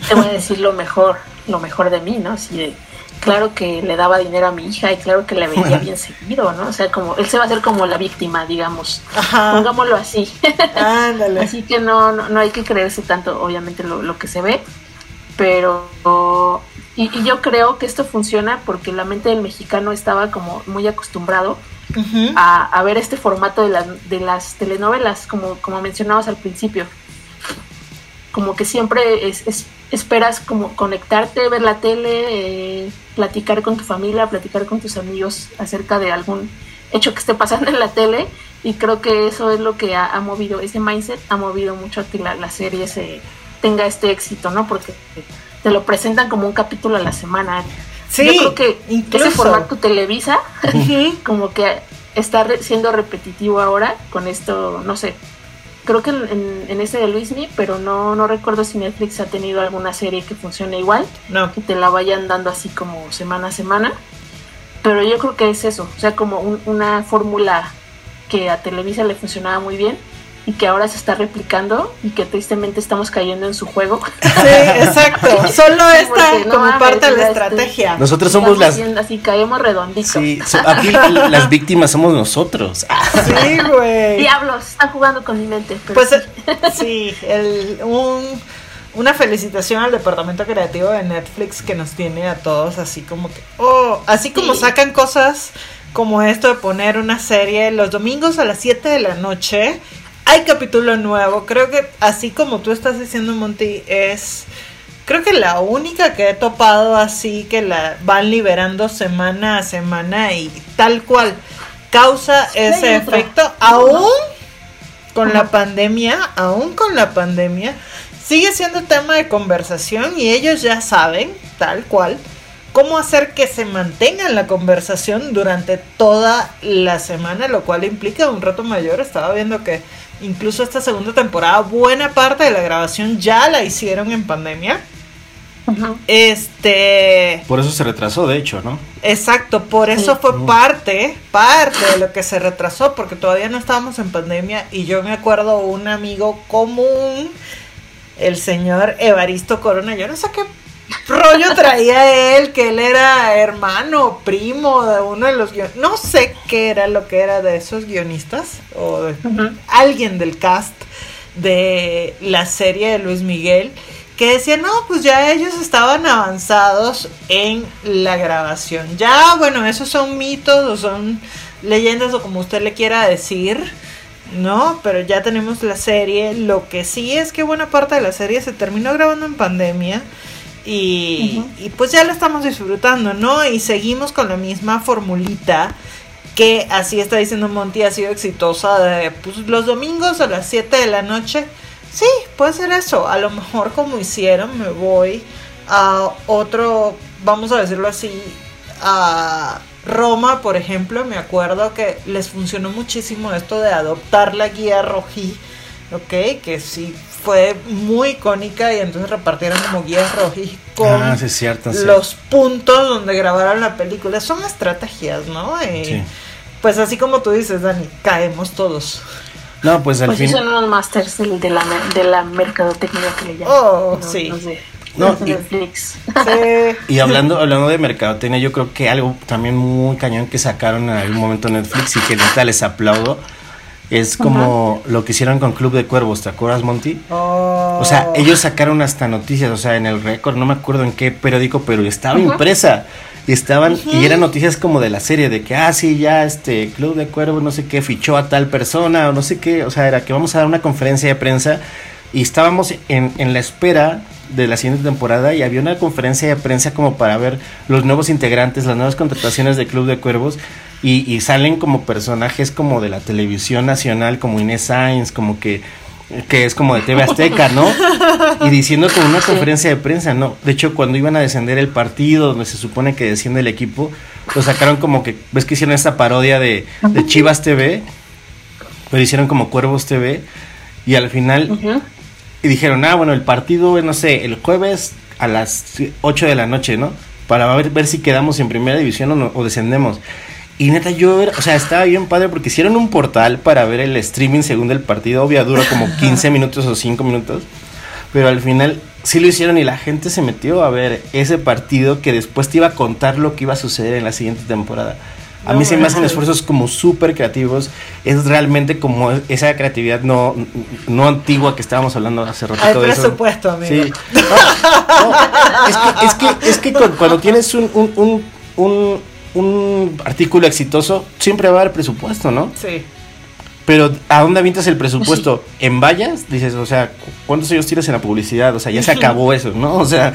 te voy a decir lo mejor, lo mejor de mí, ¿no? De, claro que le daba dinero a mi hija y claro que la veía bien seguido, ¿no? O sea, como él se va a hacer como la víctima, digamos. Ajá. Pongámoslo así. Ándale. Así que no, no, no hay que creerse tanto, obviamente, lo, lo que se ve. Pero. Y, y yo creo que esto funciona porque la mente del mexicano estaba como muy acostumbrado a, a ver este formato de, las de las telenovelas, como, como mencionabas al principio. Como que siempre es- es- esperas como conectarte, ver la tele, eh, platicar con tu familia, platicar con tus amigos acerca de algún hecho que esté pasando en la tele. Y creo que eso es lo que ha, ha movido, ese mindset ha movido mucho a que la, la serie se tenga este éxito, ¿no? Porque te lo presentan como un capítulo a la semana. Sí, Yo creo que incluso. ese formato Televisa como que está re- siendo repetitivo ahora con esto, no sé. Creo que en, en, en ese de Luismi, pero no, no recuerdo si Netflix ha tenido alguna serie que funcione igual, No. que te la vayan dando así como semana a semana. Pero yo creo que es eso, o sea, como un- una fórmula que a Televisa le funcionaba muy bien y que ahora se está replicando y que tristemente estamos cayendo en su juego. Sí, exacto. Solo porque no como mames, parte de la este- estrategia. Nosotros somos las. yendo así, caemos redondito. Sí, so- aquí las víctimas somos nosotros. Sí, güey. Diablos, están jugando con mi mente. Pero Pues sí. eh, sí, el, un, una felicitación al departamento creativo de Netflix que nos tiene a todos así como que, oh, así como Sí. sacan cosas como esto de poner una serie los domingos a las 7 de la noche, hay capítulo nuevo. Creo que así como tú estás diciendo, Monty, es creo que la única que he topado así que la van liberando semana a semana y tal cual causa ese efecto aún con la pandemia, aún con la pandemia, sigue siendo tema de conversación y ellos ya saben, tal cual, cómo hacer que se mantenga en la conversación durante toda la semana, lo cual implica un reto mayor. Estaba viendo que incluso esta segunda temporada, buena parte de la grabación ya la hicieron en pandemia. Este, Por eso se retrasó, de hecho, ¿no? Exacto, por eso Sí. fue parte, parte de lo que se retrasó, porque todavía no estábamos en pandemia y yo me acuerdo un amigo común, el señor Evaristo Corona, yo no sé qué rollo traía él, que él era hermano, primo de uno de los guionistas, no sé qué era lo que era de esos guionistas o de alguien del cast de la serie de Luis Miguel que decía, no, pues ya ellos estaban avanzados en la grabación. Ya, bueno, esos son mitos o son leyendas o como usted le quiera decir, ¿no? Pero ya tenemos la serie. Lo que sí es que buena parte de la serie se terminó grabando en pandemia. Y, pues ya la estamos disfrutando, ¿no? Y seguimos con la misma formulita que así está diciendo Monty ha sido exitosa de pues, los domingos a las 7 de la noche. Sí, puede ser eso. A lo mejor como hicieron, me voy a otro, vamos a decirlo así, a Roma, por ejemplo, me acuerdo que les funcionó muchísimo esto de adoptar la guía rojí, ¿ok? Que sí fue muy icónica y entonces repartieron como guías rojí con Ah, sí, cierto, sí. los puntos donde grabaron la película. Son estrategias, ¿no? Y, Sí. Pues así como tú dices, Dani, caemos todos. No, pues al Pues sí fin. son unos masters del- de, la, de la mercadotecnia que le llaman. Oh, No- sí. no sé. No, y- Netflix. Sí. Y hablando, hablando de mercadotecnia, yo creo que algo también muy cañón que sacaron en algún momento Netflix y que neta les aplaudo es como lo que hicieron con Club de Cuervos, ¿te acuerdas, Monty? Oh. O sea, ellos sacaron hasta noticias, o sea, en el récord, no me acuerdo en qué periódico, pero estaba impresa. Y estaban, y eran noticias como de la serie, de que, ah, sí, ya este Club de Cuervos, no sé qué, fichó a tal persona, o no sé qué, o sea, era que vamos a dar una conferencia de prensa, y estábamos en, en la espera de la siguiente temporada, y había una conferencia de prensa como para ver los nuevos integrantes, las nuevas contrataciones de Club de Cuervos, y, y salen como personajes como de la televisión nacional, como Inés Sainz, como que que es como de TV Azteca, ¿no? Y diciendo como una conferencia de prensa, ¿no? De hecho, cuando iban a descender el partido, donde se supone que desciende el equipo, lo sacaron como que, ves que hicieron esta parodia de, de Chivas TV, pero hicieron como Cuervos TV, y al final. Y dijeron, ah, bueno, el partido, no sé, el jueves a las 8 de la noche, ¿no? Para ver, ver si quedamos en primera división o, no- o descendemos. Y neta, yo, o sea, estaba bien padre porque hicieron un portal para ver el streaming según del partido. Obvio, dura como 15 minutos o 5 minutos. Pero al final sí lo hicieron y la gente se metió a ver ese partido que después te iba a contar lo que iba a suceder en la siguiente temporada. A No mí se me hacen esfuerzos como súper creativos. Es realmente como esa creatividad no, no antigua que estábamos hablando hace ratito Hay de eso. presupuesto, amigo. Sí. No, no, es que, es que, es que cu- cuando tienes un, un, un, un, artículo exitoso, siempre va a haber presupuesto, ¿no? Sí. Pero ¿a dónde avientas el presupuesto? ¿En vallas? Dices, o sea, ¿cu- ¿cuántos años tienes en la publicidad? O sea, ya se acabó eso, ¿no? O sea,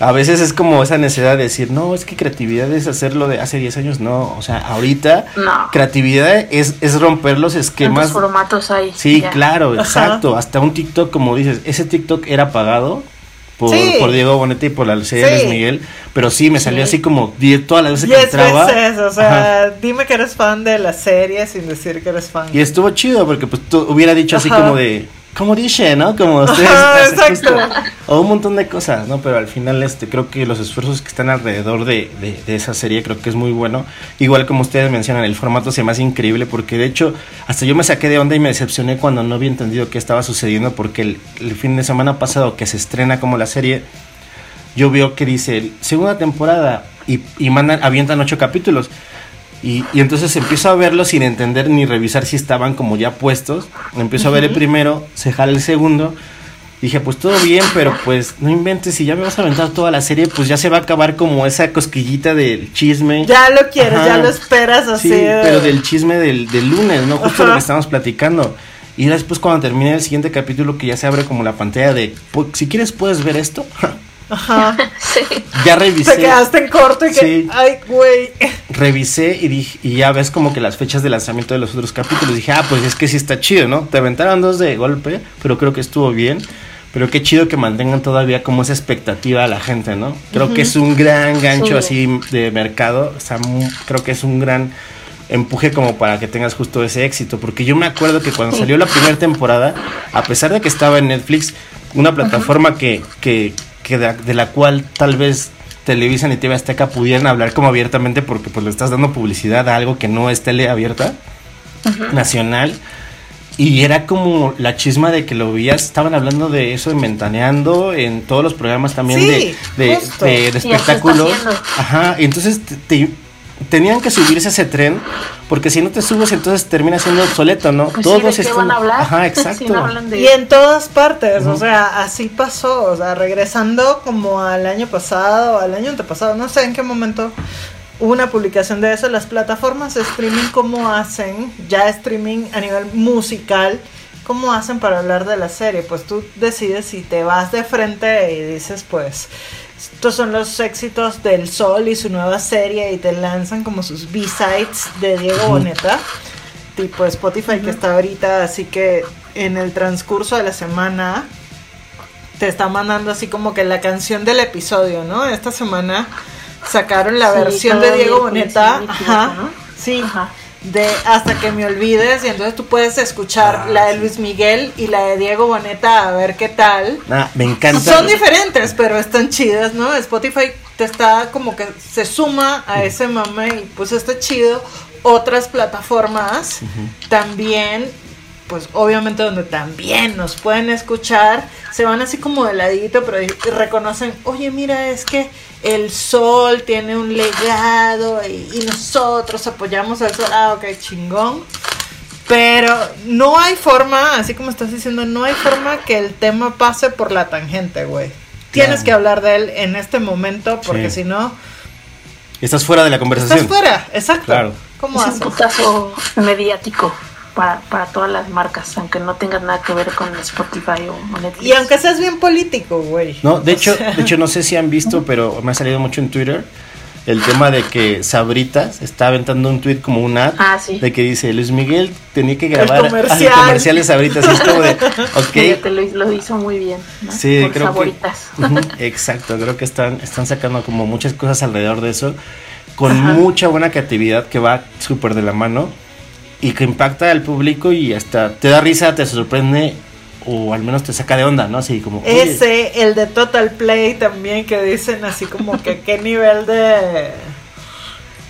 a veces es como esa necesidad de decir, no, es que creatividad es hacerlo de hace 10 años. No, o sea, ahorita No. creatividad es, es romper los ¿Cuántos esquemas. formatos hay? Sí, Ya. claro, Ajá. exacto. Hasta un TikTok, como dices, ese TikTok era pagado por, Sí. por Diego Bonetti y por la serie Sí. Luis Miguel, pero sí, me salió Sí. así como 10 todas las veces que entraba. veces, o Ajá. sea, dime que eres fan de la serie sin decir que eres fan. Y estuvo chido porque pues tú hubiera dicho así Ajá. como de, como dice, ¿no? Como ustedes. Hacen exacto. O un montón de cosas, ¿no? Pero al final este creo que los esfuerzos que están alrededor de, de- de esa serie creo que es muy bueno. Igual como ustedes mencionan, el formato se me hace increíble porque de hecho hasta yo me saqué de onda y me decepcioné cuando no había entendido qué estaba sucediendo porque el, el fin de semana pasado que se estrena como la serie, yo veo que dice segunda temporada y, y mandan, avientan ocho capítulos. Y, y entonces empiezo a verlo sin entender ni revisar si estaban como ya puestos. Empiezo a ver el primero, se jala el segundo. Dije, pues todo bien, pero pues no inventes, si ya me vas a aventar toda la serie, pues ya se va a acabar como esa cosquillita del chisme. Ya lo quieres, Ajá. ya lo esperas así. Sí, pero del chisme del, del lunes, ¿no? Justo Ajá. lo que estamos platicando. Y después cuando termine el siguiente capítulo que ya se abre como la pantalla de, "Pu- si quieres puedes ver esto. Ajá. Sí. ya revisé. Te quedaste en corto y que. Sí. Ay, güey. revisé y dije, y ya ves como que las fechas de lanzamiento de los otros capítulos. Dije, ah, pues es que sí está chido, ¿no? Te aventaron dos de golpe, pero creo que estuvo bien. Pero qué chido que mantengan todavía como esa expectativa a la gente, ¿no? Creo que es un gran gancho Sí. así de mercado. O sea, creo que es un gran empuje como para que tengas justo ese éxito. Porque yo me acuerdo que cuando salió la primera temporada, a pesar de que estaba en Netflix, una plataforma que, que, que de, de la cual tal vez Televisa y TV Azteca pudieran hablar como abiertamente porque pues le estás dando publicidad a algo que no es tele abierta, nacional. Y era como la chisma de que lo veías, estaban hablando de eso en Ventaneando, en todos los programas también Sí, de, de, de- espectáculos. Ajá, y entonces te- te- tenían que subirse a ese tren, porque si no te subes entonces termina siendo obsoleto, ¿no? Pues sí, ¿de qué están- van a hablar? Ajá, Si exacto. no hablan de- Y en todas partes, o sea, así pasó, o sea, regresando como al año pasado, al año antepasado, no sé en qué momento hubo una publicación de eso, las plataformas de streaming, ¿cómo hacen ya streaming a nivel musical? ¿Cómo hacen para hablar de la serie? Pues tú decides si te vas de frente y dices, pues, estos son los éxitos del Sol y su nueva serie y te lanzan como sus B-sides de Diego Boneta, tipo Spotify que está ahorita, así que en el transcurso de la semana te está mandando así como que la canción del episodio, ¿no? Esta semana sacaron la Sí, versión de Diego Boneta, ajá, ¿no? sí, Ajá. De Hasta que me olvides y entonces tú puedes escuchar Ah, la de. Luis Miguel y la de Diego Boneta a ver qué tal. Ah, me encanta. Son diferentes, pero están chidas, ¿no? Spotify te está como que se suma a ese mame y pues está chido. Otras plataformas también, pues obviamente donde también nos pueden escuchar, se van así como de ladito, pero reconocen, oye, mira, es que el sol tiene un legado y, y nosotros apoyamos al sol. Ah, ok, chingón. Pero no hay forma, así como estás diciendo, no hay forma que el tema pase por la tangente, güey. Tienes Claro. que hablar de él en este momento porque Sí. si no, Estás fuera de la conversación. estás fuera. Exacto. Claro. ¿Cómo Es un putazo mediático para, para todas las marcas, aunque no tengan nada que ver con Spotify o Netflix. Y aunque seas bien político, güey. No, de O hecho, sea, de hecho no sé si han visto, pero me ha salido mucho en Twitter el tema de que Sabritas está aventando un tweet como un ad Ah, sí. de que dice Luis Miguel tenía que grabar comercial. al comercial de Sabritas es como de Fíjate, ok lo, lo hizo muy bien. ¿no? sí Por creo favoritas. que exacto creo que están están sacando como muchas cosas alrededor de eso con Ajá. mucha buena creatividad que va súper de la mano y que impacta al público y hasta te da risa te sorprende o al menos te saca de onda no así como oye, Ese, el de Total Play también, que dicen así como que qué nivel de...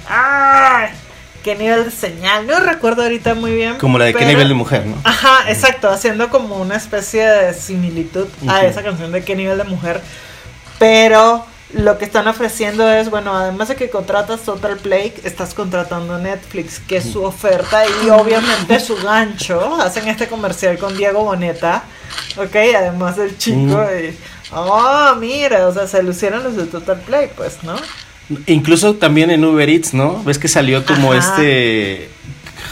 ¡Ah! ¿Qué nivel de señal? No recuerdo ahorita muy bien. como la de qué nivel de mujer no Ajá, exacto, haciendo como una especie de similitud a esa canción de qué nivel de mujer. Pero lo que están ofreciendo es, bueno, además de que contratas Total Play, estás contratando Netflix, que es su oferta y obviamente su gancho. Hacen este comercial con Diego Boneta, ¿ok? Además del chico. Mm. y, oh, mira, o sea, se lucieron los de Total Play, pues, ¿no? Incluso también en Uber Eats, ¿no? Ves que salió como Ajá. este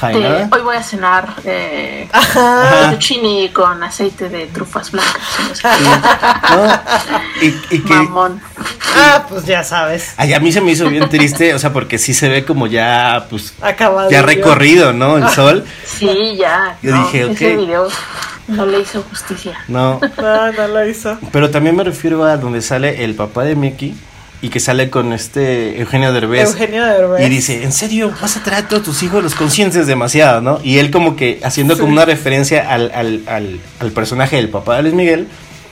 Jainada. hoy voy a cenar eh, fettuccini con aceite de trufas blancas. Y, y qué. que Mamón. Ah, pues ya sabes. ay, a mí se me hizo bien triste, o sea, porque sí se ve como ya, pues, Acabado. ya recorrido, ¿no? El sol. Sí, ya. Yo no, dije, Ese ok. video no le hizo justicia. No. No, no lo hizo. Pero también me refiero a donde sale el papá de Mickey y que sale con este Eugenio Derbez. Eugenio Derbez. Y dice, ¿en serio vas a traer a todos tus hijos? Los consientes demasiado, ¿no? Y él como que haciendo como una referencia al, al, al, al personaje del papá de Luis Miguel,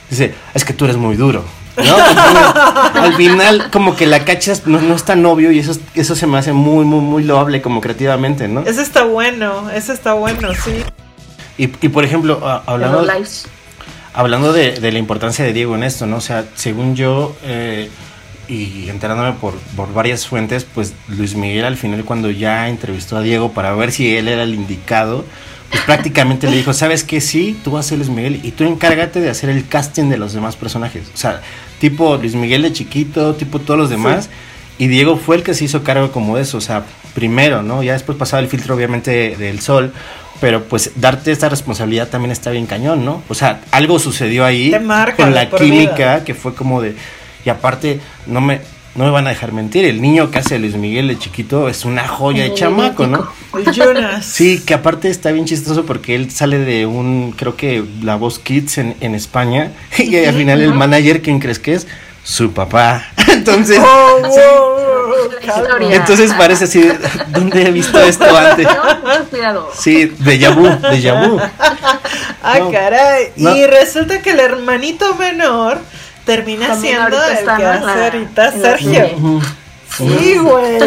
dice, es que tú eres muy duro. ¿no? Entonces, al final como que la cachas no, no es tan obvio y eso, eso se me hace muy, muy, muy loable como creativamente, ¿no? Ese está bueno, ese está bueno, sí. Y, y por ejemplo, a- De hablando... Hablando de, de la importancia de Diego en esto, ¿no? O sea, según yo, eh, y enterándome por, por varias fuentes, pues Luis Miguel al final cuando ya entrevistó a Diego para ver si él era el indicado, pues prácticamente le dijo, ¿sabes qué? Sí, tú vas a ser Luis Miguel y tú encárgate de hacer el casting de los demás personajes. O sea, tipo Luis Miguel de chiquito, tipo todos los demás. Y Diego fue el que se hizo cargo como de eso, o sea, primero, ¿no? Ya después pasaba el filtro obviamente del sol, pero pues darte esta responsabilidad también está bien cañón, ¿no? O sea, algo sucedió ahí con la química vida. que fue como de y aparte no me no me van a dejar mentir, el niño que hace Luis Miguel de chiquito es una joya de chamaco, ¿no? El Jonas. Sí, que aparte está bien chistoso porque él sale de un, creo que la voz Kids en, en España y al final el manager, ¿quién crees que es? Su papá. Entonces, Oh, wow, entonces parece así, ¿dónde he visto esto antes? No. Sí, de vu, de vu. Ah, No. caray. No. Y resulta que el hermanito menor termina También siendo el que hace ahorita Sergio. Sí, güey.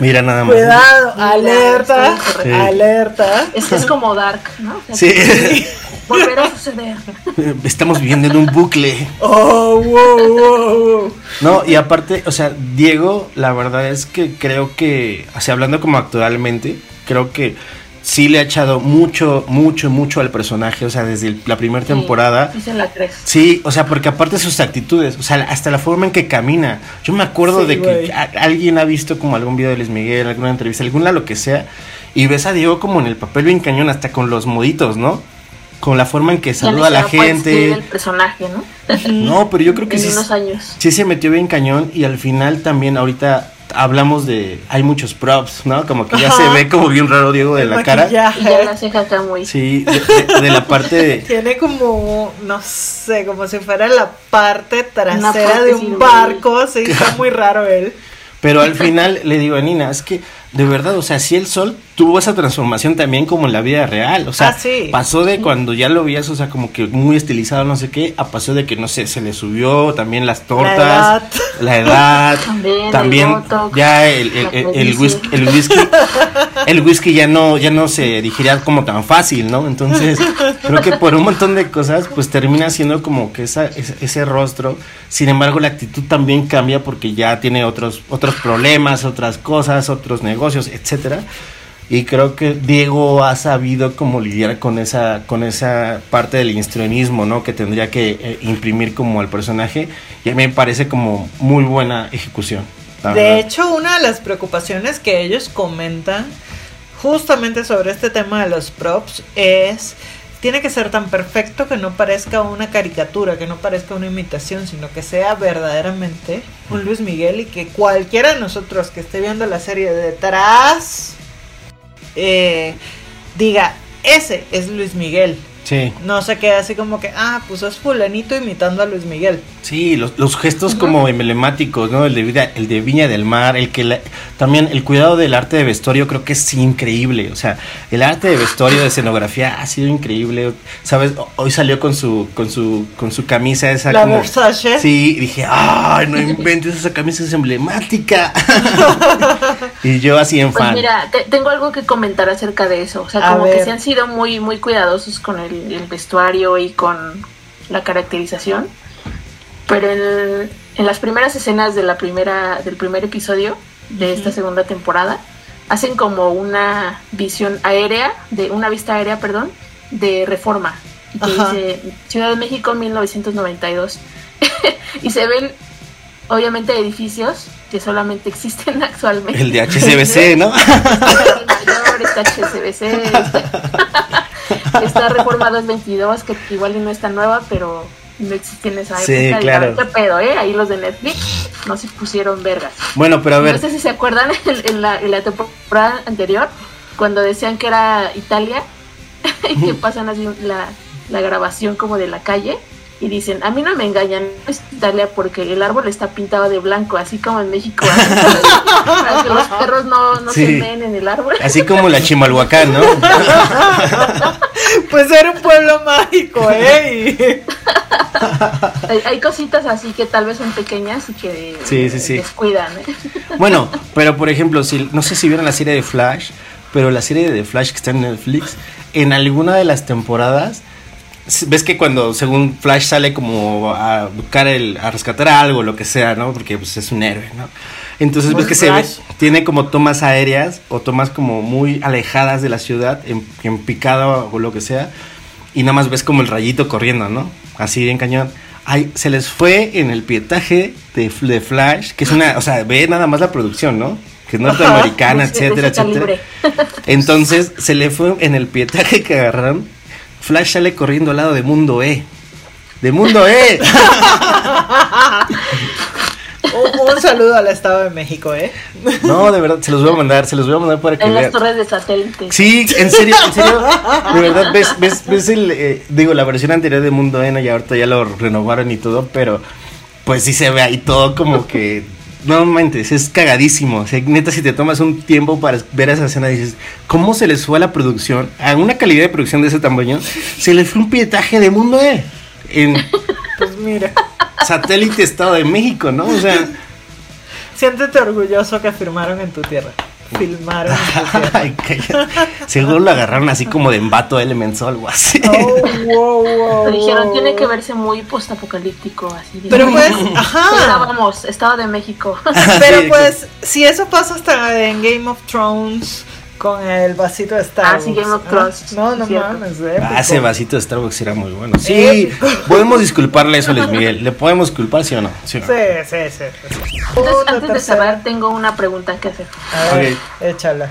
Mira nada más. Cuidado, Mira, alerta, Sí. alerta. Es, es como Dark, ¿no? O sea, Sí, Volverá a suceder. estamos viviendo en un bucle. Oh, wow, wow, wow. No, y aparte, o sea, Diego, la verdad es que creo que, o sea, hablando como actualmente, creo que sí le ha echado mucho, mucho, mucho al personaje, o sea, desde el- la primera temporada. Sí, se la crees. Sí, o sea, porque aparte sus actitudes, o sea, hasta la forma en que camina. Yo me acuerdo Sí, de que a- alguien ha visto como algún video de Luis Miguel, alguna entrevista, alguna lo que sea, y ves a Diego como en el papel bien cañón, hasta con los moditos, ¿no? Con la forma en que saluda a la gente. el personaje, ¿no? No, pero yo creo que en sí, unos años. sí se metió bien cañón y al final también ahorita hablamos de hay muchos props, ¿no? Como que ya Ajá. se ve como bien raro Diego de El la cara. Y ya la ceja acá muy. Sí, de, de- de la parte de Tiene como, no sé, como si fuera la parte trasera de un barco. Sí, está muy raro él. Pero al final le digo a Nina, es que de verdad, o sea, si el sol tuvo esa transformación también como en la vida real, o sea, Ah, sí. pasó de cuando ya lo veías, o sea, como que muy estilizado, no sé qué, a pasó de que, no sé, se le subió también las tortas, edad. la edad, También, el también botox, ya el, el- la el- el whisky, el whisky, el whisky ya no, ya no se digería como tan fácil, ¿no? Entonces, creo que por un montón de cosas, pues termina siendo como que esa, ese, ese rostro, sin embargo, la actitud también cambia porque ya tiene otros, otros problemas, otras cosas, otros negocios, etcétera. Y creo que Diego ha sabido cómo lidiar con esa, con esa parte del histrionismo, ¿no? Que tendría que eh, imprimir como al personaje. Y a mí me parece como muy buena ejecución. De verdad. hecho, una de las preocupaciones que ellos comentan justamente sobre este tema de los props es tiene que ser tan perfecto que no parezca una caricatura, que no parezca una imitación, sino que sea verdaderamente un Luis Miguel y que cualquiera de nosotros que esté viendo la serie de detrás eh, diga, ese es Luis Miguel. Sí, No se quede así como que, ah, pues es fulanito imitando a Luis Miguel. sí, los, los gestos como emblemáticos, ¿no? El de, Vida- el de Viña del Mar, el que la- también el cuidado del arte de vestuario creo que es increíble, o sea, el arte de vestuario de escenografía ha sido increíble, ¿sabes? Hoy salió con su con su con su camisa esa La como Versace. Sí, y dije, "Ay, no inventes, esa camisa es emblemática." y yo así en Pues fan. mira, te- tengo algo que comentar acerca de eso. O sea, A como que se han sido muy, muy cuidadosos con el, el vestuario y con la caracterización. Pero en, en las primeras escenas de la primera, del primer episodio de esta segunda temporada, hacen como una visión aérea, de una vista aérea, perdón, de reforma. Y que Ajá. dice Ciudad de México 1992. y se ven, obviamente, edificios que solamente existen actualmente. El de HCBC, ¿no? Está HSBC, está, está Reforma 222, que igual y no es tan nueva, pero no existía en esa época. Sí, Y, a claro. ¿Qué pedo, eh? Ahí los de Netflix no se pusieron vergas. Bueno, pero a ver, No sé si se acuerdan en, en la, en la temporada anterior, cuando decían que era Italia, y que pasan así la, la grabación como de la calle. Y dicen, a mí no me engañan, no es Italia porque el árbol está pintado de blanco, así como en México. para, que los perros no, no Sí. se meen en el árbol. así como la Chimalhuacán, ¿no? Pues era un pueblo mágico, ¿eh? Hay, hay cositas así que tal vez son pequeñas y que Sí, sí, sí. descuidan. ¿eh? Bueno, pero por ejemplo, si no sé si vieron la serie de Flash, pero la serie de Flash que está en Netflix, en alguna de las temporadas, ves que cuando según Flash sale como a buscar el, a rescatar algo, lo que sea, ¿no? Porque pues es un héroe, ¿no? Entonces ves que se ve, tiene como tomas aéreas o tomas como muy alejadas de la ciudad, en, en picado o lo que sea, y nada más ves como el rayito corriendo, ¿no? Así bien cañón. Ay, se les fue en el pietaje de, de Flash, que es una, o sea, ve nada más la producción, ¿no? Que es norteamericana, etcétera, etcétera. Entonces se le fue en el pietaje que agarraron. Flash sale corriendo al lado de Mundo E. De Mundo E. un, un saludo al Estado de México, ¿eh? No, de verdad, se los voy a mandar, se los voy a mandar para que En las torres de satélite. Sí, en serio, en serio. De verdad, ves, ves, ves el, eh, digo, la versión anterior de Mundo N y ahorita ya lo renovaron y todo, pero pues sí se ve ahí todo como que, no mentes, es cagadísimo. O sea, neta, si te tomas un tiempo para ver esa escena, dices, ¿cómo se les fue a la producción? A una calidad de producción de ese tamaño, se les fue un pietaje de Mundo E. En Pues mira, satélite Estado de México, ¿no? O sea, siéntete orgulloso que firmaron en tu tierra. Filmaron ay, seguro lo agarraron así como de embato Elements o algo así. Oh, wow, wow, Me dijeron, wow. tiene que verse muy postapocalíptico, así. Pero pues, ajá. Estábamos, Estado de México. Pero Sí, pues, si eso pasa hasta en Game of Thrones con el vasito de Star Ah, sí, Game of ¿ah? Thrones, No, no cierto. mames. Ah, ese vasito de Starbucks era muy bueno. Sí, Épico. podemos disculparle eso a Luis Miguel. ¿Le podemos culpar, sí o no? ¿Sí no? Sí, sí, sí. sí. Entonces, Una antes de cerrar, tengo una pregunta que hacer. A ver, Ok. échala.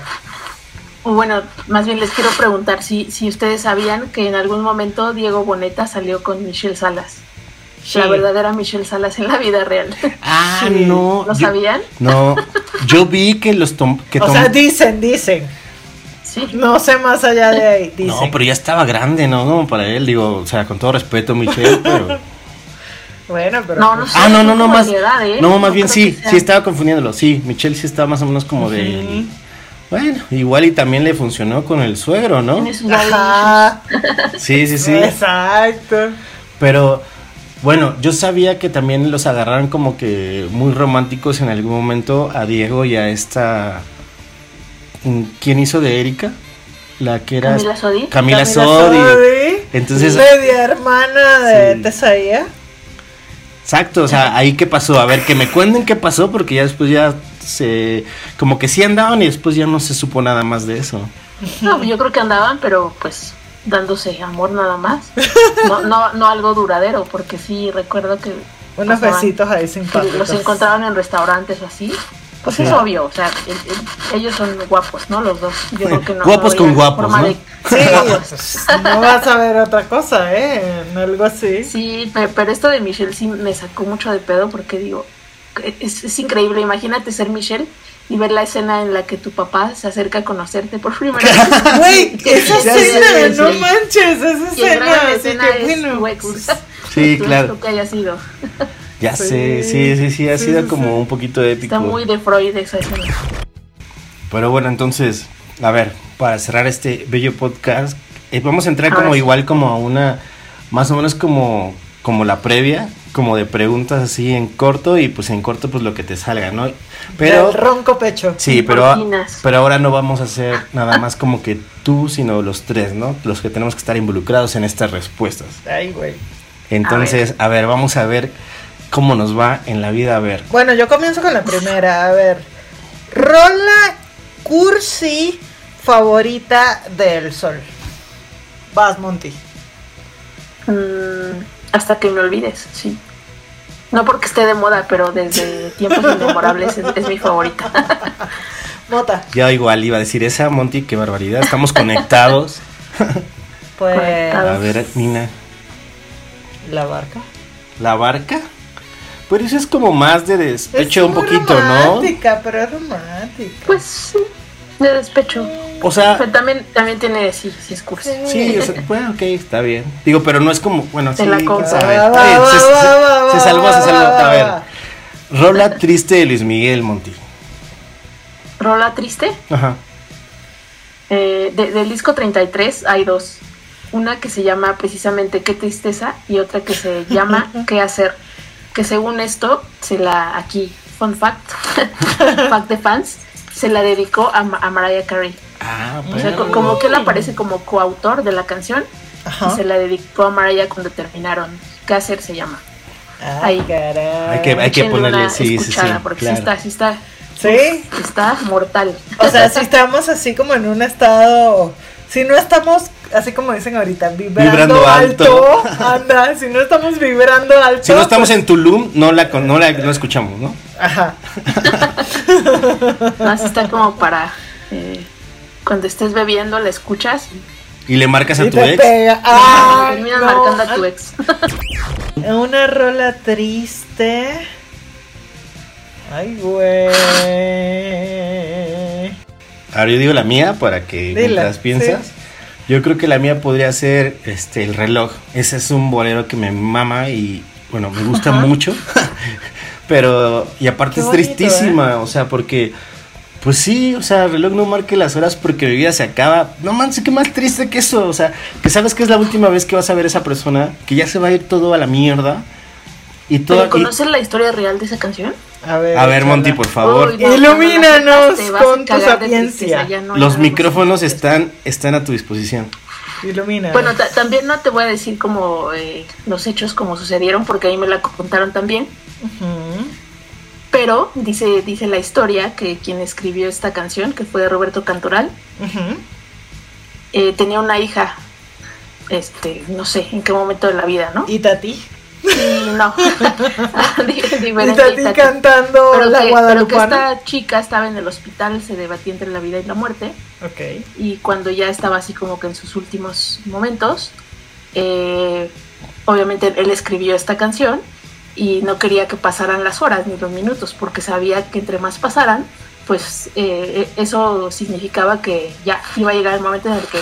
O Bueno, más bien les quiero preguntar si, si ustedes sabían que en algún momento Diego Boneta salió con Michelle Salas. Sí. la verdadera Michelle Salas en la vida real. Ah, Sí. no. ¿Lo yo- sabían? No, yo vi que los tom que O tom- sea, dicen, dicen. Sí. No sé más allá de ahí, dicen. No, pero ya estaba grande, ¿no? Como para él, digo, o sea, con todo respeto, Michelle, pero... Bueno, pero. No, no sé. Ah, no, no, no, como más. edad, ¿eh? No, más No bien sí, sí estaba confundiéndolo. Sí, Michelle sí estaba más o menos como de. Bueno, igual y también le funcionó con el suegro, ¿no? Ajá. Sí, sí, sí. Exacto. Pero bueno, yo sabía que también los agarraron como que muy románticos en algún momento a Diego y a esta. ¿Quién hizo de Erika? La que era. Camila Sodi. Camila Camila Sodi. Sodi, Entonces- Media hermana de Sí. Tesaía. Exacto, o sea, ahí qué pasó. A ver, que me cuenten qué pasó porque ya después ya se. Como que sí andaban y después ya no se supo nada más de eso. No, yo creo que andaban, pero pues dándose amor nada más. No, no, no algo duradero, porque sí recuerdo que Unos pasaban- besitos ahí simpáticos. los encontraban en restaurantes o así. Pues Sí. es obvio, o sea, el- el- ellos son guapos, ¿no? Los dos. Yo creo que no. Guapos no con guapos, ¿no? de- Sí, pues, no vas a ver otra cosa, ¿eh? En algo así. Sí, pe- pero esto de Michelle sí me sacó mucho de pedo porque digo, es, es increíble, imagínate ser Michelle y ver la escena en la que tu papá se acerca a conocerte por primera vez. Güey, esa escena, no sí. manches, esa Y escena. Así escena que es bueno, tu ex. Sí, claro. lo que haya sido. Ya Sí. sé, sí, sí, sí, ha Sí, sido sí, como un poquito épico. Está muy de Freud escena. Pero bueno, entonces, a ver, para cerrar este bello podcast, eh, vamos a entrar A como ver. igual como a una, más o menos como, como la previa, como de preguntas así en corto y pues en corto pues lo que te salga, ¿no? Pero... ronco pecho. Sí, pero, pero ahora no vamos a hacer nada más como que tú, sino los tres, ¿no? Los que tenemos que estar involucrados en estas respuestas. Ay, güey. Entonces, a ver, vamos a ver cómo nos va en la vida. A ver, Bueno, yo comienzo con la primera. A ver. Rola cursi favorita del sol. Vas, Monty. Mm, hasta que me olvides, sí. No porque esté de moda, pero desde tiempos inmemorables es, es mi favorita. Mota. yo igual iba a decir esa, Monty, qué barbaridad. Estamos conectados. Pues. A ver, Nina, La barca. ¿la barca? Pero eso es como más de despecho Es un poquito, ¿no? Romántica, pero es romántica. Pues sí, de despecho. O sea, Pero también, también tiene, sí, sí es cursi. sí, o sea, bueno, ok, está bien. Digo, pero no es como, bueno, sí, la Está bien, va, se, va, se- va, se va, salvó, se salvó. va, A ver, rola triste de Luis Miguel, Monty. Rola triste. Ajá. Eh, de- del disco 33 hay dos. Una que se llama precisamente Qué tristeza y otra que se llama ¿Qué hacer? Que según esto, se la aquí, fun fact, fact de fans, se la dedicó a, a Mariah Carey. Ah, O sea, bueno. co- como que él aparece como coautor de la canción Ajá. y se la dedicó a Mariah cuando terminaron. ¿Qué hacer se llama? Ay, Ahí. caray. Hay que- hay que ponerle- una sí, sí, escuchada sí, porque claro. sí está, sí está, ¿Sí? está mortal. O sea, si estamos así como en un estado. Si no estamos, así como dicen ahorita, vibrando, Vibrando alto, alto. anda, si no estamos vibrando alto. Si no estamos pues- en Tulum, no la, con- no la no escuchamos, ¿no? Ajá. Así está como para eh, cuando estés bebiendo, la escuchas Y le marcas a Y tu te ex. Ah, terminas no. marcando a tu ex. Una rola triste. Ay, güey. Ahora yo digo la mía para que Dila, mientras piensas. sí. Yo creo que la mía podría ser este el reloj. Ese es un bolero que me mama y bueno, me gusta Ajá. mucho. Pero y aparte Qué es bonito, ¿eh? tristísima, o sea, porque pues sí, o sea, el reloj no marque las horas porque mi vida se acaba. No manches, qué más triste que eso, o sea, que sabes que es la última vez que vas a ver a esa persona, que ya se va a ir todo a la mierda. Y todo ¿Pero ¿Conocen la historia real de esa canción? A ver, A ver, échala. Monty, por favor. Uy, no, Ilumínanos con tu sapiencia. no Los micrófonos están están a tu disposición. Ilumina. Bueno, ta- también no te voy a decir como eh, los hechos como sucedieron, porque ahí me la contaron también. Pero dice, dice la historia que quien escribió esta canción, que fue Roberto Cantoral, eh, tenía una hija, este, no sé en qué momento de la vida, ¿no? Y Tati. Y no, diferente cantando pero la que, pero que Guadalupana. esta chica estaba en el hospital, se debatía entre la vida y la muerte, Ok. y cuando ya estaba así como que en sus últimos momentos, eh, obviamente él escribió esta canción y no quería que pasaran las horas ni los minutos porque sabía que entre más pasaran, pues eh, eso significaba que ya iba a llegar el momento en el que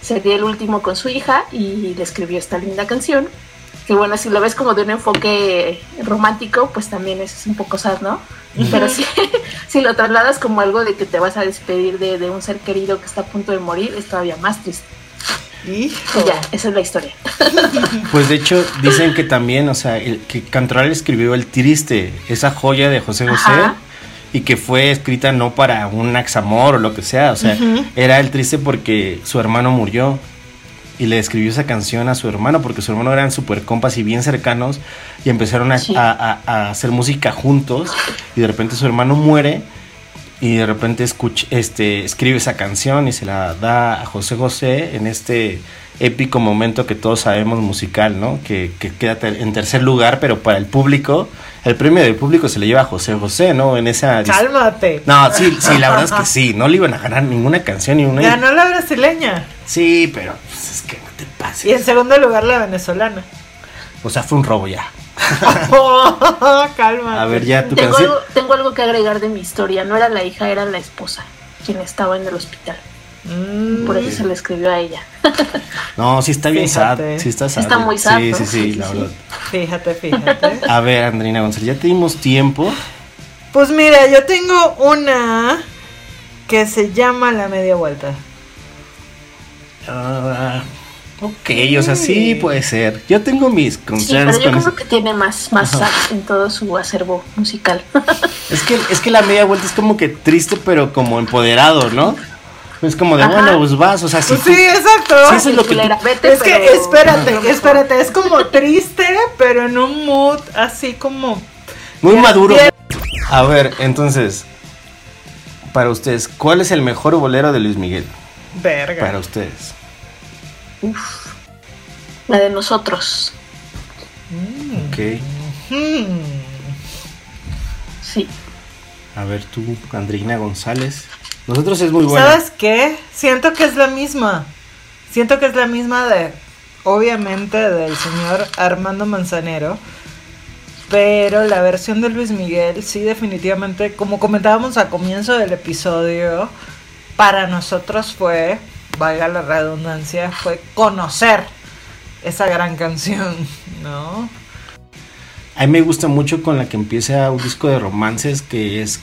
sería el último con su hija y le escribió esta linda canción. Que bueno, si lo ves como de un enfoque romántico, pues también es un poco sad, ¿no? Pero si, si lo trasladas como algo de que te vas a despedir de, de un ser querido que está a punto de morir, es todavía más triste. Hijo. Y ya, esa es la historia. Pues de hecho dicen que también, o sea, el, que Cantoral escribió El Triste, esa joya de José José, Ajá. y que fue escrita no para un examor o lo que sea, o sea, era El Triste porque su hermano murió. Y le escribió esa canción a su hermano porque su hermano eran super compas y bien cercanos y empezaron a, Sí. a- a- a hacer música juntos y de repente su hermano muere y de repente escucha, este, escribe esa canción y se la da a José José en este épico momento que todos sabemos musical, ¿no? Que, que queda ter- en tercer lugar, pero para el público, el premio del público se le lleva a José José, ¿no? En esa... Cálmate. No, sí, sí, la verdad es que sí, no le iban a ganar ninguna canción ni una... Ganó la brasileña. Sí, pero pues, es que no te Y en pases. segundo lugar la venezolana. O sea, fue un robo ya. Cálmate. A ver, ya tu Tengo canción... algo, tengo algo que agregar de mi historia. No era la hija, era la esposa quien estaba en el hospital. Mm, Por eso se le escribió a ella. No, sí está bien Fíjate. sad, sí está sad. Está muy sad, Sí, ¿no? sí, sí, la sí. verdad. Fíjate, fíjate. A ver, Andrina González, ya te dimos tiempo. Pues mira, yo tengo una que se llama La Media Vuelta. Ah, ok, o sea, sí puede ser. Yo tengo mis Sí, pero concerns yo con creo que tiene más, más sax en todo su acervo musical. Es que, es que la media vuelta es como que triste, pero como empoderado, ¿no? Es como de, Ajá. bueno, pues vas, o sea, si Pues tú- sí, exacto. Eso es lo que tú- vete, Es que espérate, espérate, es como triste, pero en un mood así como muy maduro. bien. A ver, entonces, para ustedes, ¿cuál es el mejor bolero de Luis Miguel? verga. Para ustedes. La de nosotros. Ok. Hmm. Sí. A ver tú, Andrina González. Nosotros es muy buena. ¿Sabes qué? Siento que es la misma. Siento que es la misma de, obviamente, del señor Armando Manzanero. Pero la versión de Luis Miguel, sí, definitivamente, como comentábamos al comienzo del episodio, para nosotros fue, valga la redundancia, fue conocer esa gran canción, ¿no? A mí me gusta mucho con la que empieza un disco de romances que es